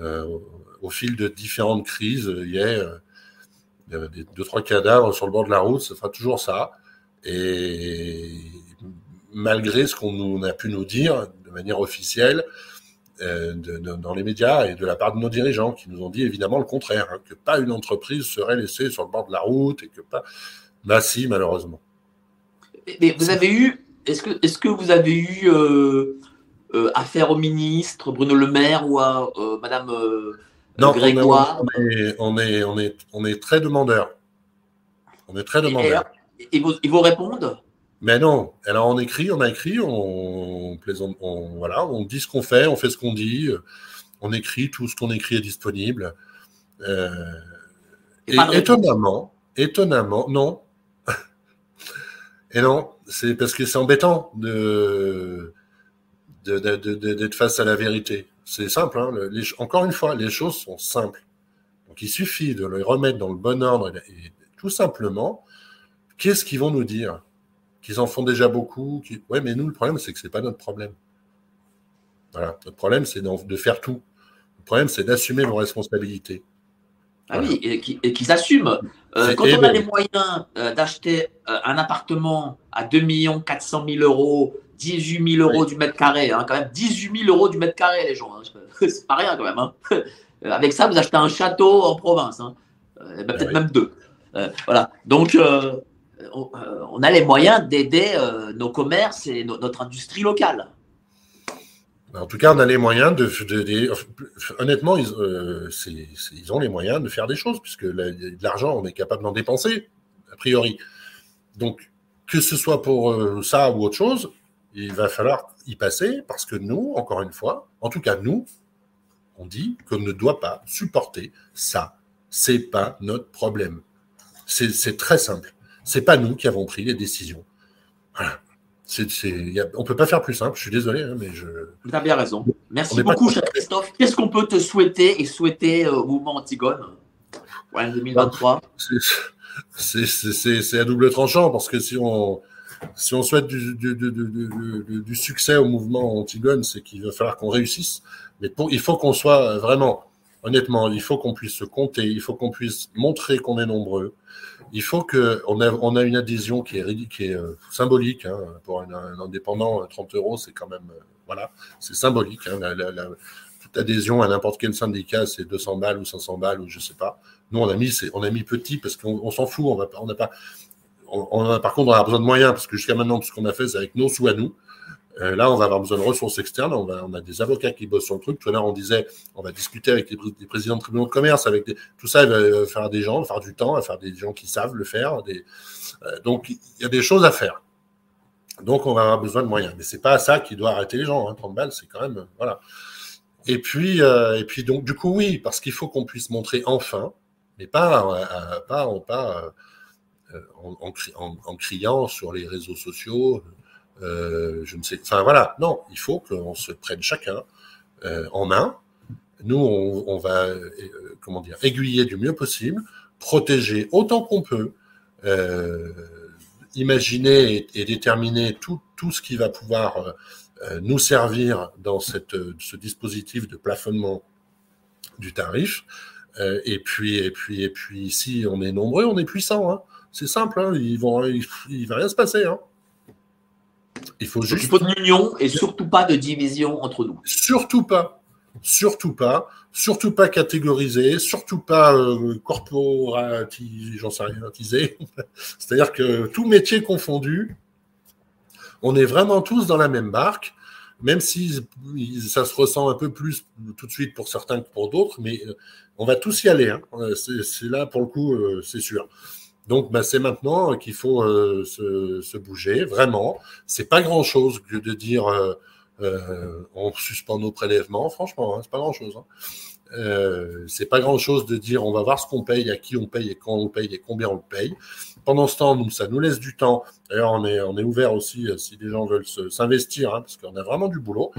euh, au fil de différentes crises, il y ait deux trois cadavres sur le bord de la route. Ce sera toujours ça. Et malgré ce qu'on a pu nous dire de manière officielle dans les médias et de la part de nos dirigeants qui nous ont dit évidemment le contraire, hein, que pas une entreprise serait laissée sur le bord de la route et que pas. Bah si, malheureusement. Mais vous avez eu, est-ce que, est-ce que vous avez eu euh, euh, affaire au ministre Bruno Le Maire ou à euh, Madame non, Grégoire on est, on est, on est, on est, très demandeur. On est très demandeur. Et, vous, ils vous répondent? Mais non. Alors on écrit, on a écrit, on, plaisante, on voilà, on dit ce qu'on fait, on fait ce qu'on dit, on écrit, tout ce qu'on écrit est disponible. et étonnamment, étonnamment, non, et non, c'est parce que c'est embêtant de d'être face à la vérité. C'est simple. Hein, encore une fois, les choses sont simples. Donc il suffit de les remettre dans le bon ordre et, tout simplement, qu'est-ce qu'ils vont nous dire? Qu'ils en font déjà beaucoup qui... Ouais, mais nous, le problème, c'est que c'est pas notre problème. Voilà. Notre problème, c'est de faire tout. Le problème, c'est d'assumer vos responsabilités. Ah oui, et qu'ils assument. Euh, quand on a les moyens euh, d'acheter euh, un appartement à 2 400 000 euros, 18 000 euros du mètre carré, hein, quand même 18 000 euros du mètre carré, les gens, hein, c'est pas rien quand même. Hein. Avec ça, vous achetez un château en province, hein. ben, peut-être même deux. voilà. Donc, on, a les moyens d'aider nos commerces et notre industrie locale. En tout cas, on a les moyens de. honnêtement, ils, euh, ils, ont les moyens de faire des choses, puisque de l'argent, on est capable d'en dépenser, a priori. Donc, que ce soit pour euh, ça ou autre chose, il va falloir y passer, parce que nous, encore une fois, en tout cas, nous, on dit qu'on ne doit pas supporter ça. C'est pas notre problème. C'est très simple. C'est pas nous qui avons pris les décisions. Voilà on ne peut pas faire plus simple, je suis désolé, hein, mais je. Tu as bien raison. Merci beaucoup, cher Christophe. Qu'est-ce qu'on peut te souhaiter et souhaiter au mouvement Antigone? En 2023 C'est à double tranchant parce que si on, si on souhaite du, succès au mouvement Antigone, c'est qu'il va falloir qu'on réussisse. Mais il faut qu'on soit vraiment, honnêtement, il faut qu'on puisse se compter, il faut qu'on puisse montrer qu'on est nombreux il faut que on a, on a une adhésion qui est, euh, symbolique hein, pour un, indépendant. 30 euh, euros, c'est quand même euh, voilà, c'est symbolique. Hein, toute adhésion à n'importe quel syndicat, c'est 200 balles ou 500 balles ou je sais pas. Nous, on a mis, on a mis petit parce qu'on s'en fout. On n'a pas. Par contre, on a besoin de moyens parce que jusqu'à maintenant, tout ce qu'on a fait, c'est avec nos sous à nous. Euh, là, on va avoir besoin de ressources externes. On, a des avocats qui bossent sur le truc. Tout à l'heure, on disait, on va discuter avec les, présidents de tribunaux de commerce, avec tout ça, il va faire des gens, faire du temps, faire des gens qui savent le faire. Des, euh, donc, il y a des choses à faire. Donc, on va avoir besoin de moyens. Mais c'est pas ça qui doit arrêter les gens. Hein. 30 balles, c'est quand même, voilà. Et puis, euh, et puis donc, du coup, oui, parce qu'il faut qu'on puisse montrer enfin, mais pas, pas, pas en, en, criant sur les réseaux sociaux, euh, je ne sais. Enfin voilà, non, il faut qu'on se prenne chacun euh, en main. Nous, on, va, euh, comment dire, aiguiller du mieux possible, protéger autant qu'on peut, imaginer et, déterminer tout, tout ce qui va pouvoir nous servir dans cette, ce dispositif de plafonnement du tarif. et puis, et puis, et puis, si on est nombreux, on est puissant. Hein. C'est simple. Hein. Ils vont, il, il va rien se passer. Hein. Il faut juste. Il faut de l'union et surtout pas de division entre nous. Surtout pas. Surtout pas, surtout pas catégorisé, surtout pas euh, corporatisé, j'en sais rien, C'est-à-dire que tout métier confondu, on est vraiment tous dans la même barque, même si ça se ressent un peu plus tout de suite pour certains que pour d'autres, mais euh, on va tous y aller. Hein. Euh, c'est là pour le coup, euh, c'est sûr. Donc, bah, c'est maintenant qu'il faut se, bouger, vraiment. C'est pas grand-chose de dire on suspend nos prélèvements, franchement, hein, c'est pas grand-chose. Hein. Euh, c'est pas grand chose de dire on va voir ce qu'on paye, à qui on paye et quand on paye et combien on le paye. Pendant ce temps, ça nous laisse du temps. D'ailleurs, on est, ouvert aussi euh, si des gens veulent s'investir, hein, parce qu'on a vraiment du boulot.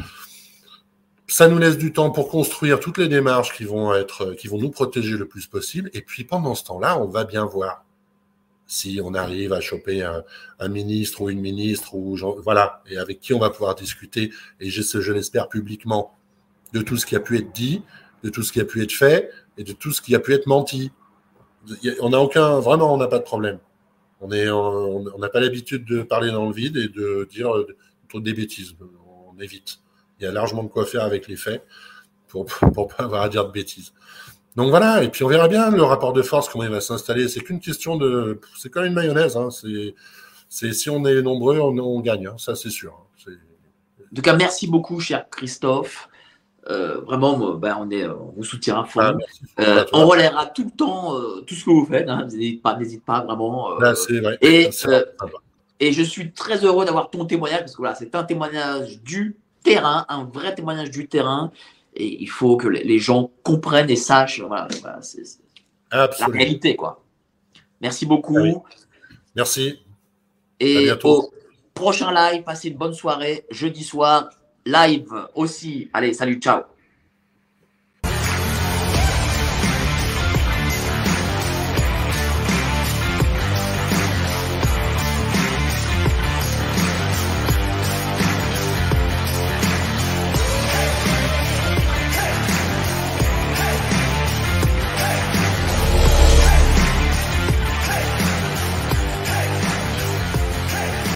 Ça nous laisse du temps pour construire toutes les démarches qui vont être, qui vont nous protéger le plus possible. Et puis pendant ce temps-là, on va bien voir si on arrive à choper un, un ministre ou une ministre ou voilà, et avec qui on va pouvoir discuter. Et je, je l'espère publiquement de tout ce qui a pu être dit de tout ce qui a pu être fait et de tout ce qui a pu être menti. On n'a aucun, vraiment, on n'a pas de problème. On est, on n'a pas l'habitude de parler dans le vide et de dire euh, des bêtises. On évite. Il y a largement de quoi faire avec les faits pour ne pas avoir à dire de bêtises. Donc voilà, et puis on verra bien le rapport de force, comment il va s'installer. C'est qu'une question de. C'est comme une mayonnaise. Hein. C'est, si on est nombreux, on, gagne, hein. ça c'est sûr. Hein. En tout cas, merci beaucoup, cher Christophe. Euh, vraiment, ben, on, est, on vous soutient à fond. Ah, euh, on relèvera tout le temps euh, tout ce que vous faites. Hein. N'hésite pas, n'hésite pas vraiment. et, et je suis très heureux d'avoir ton témoignage parce que voilà, c'est un témoignage du terrain, un vrai témoignage du terrain. Et il faut que les, gens comprennent et sachent. Voilà, la réalité, quoi. Merci beaucoup. Ah Merci. Et au prochain live, passez une bonne soirée. Jeudi soir, live aussi. Allez, salut, ciao.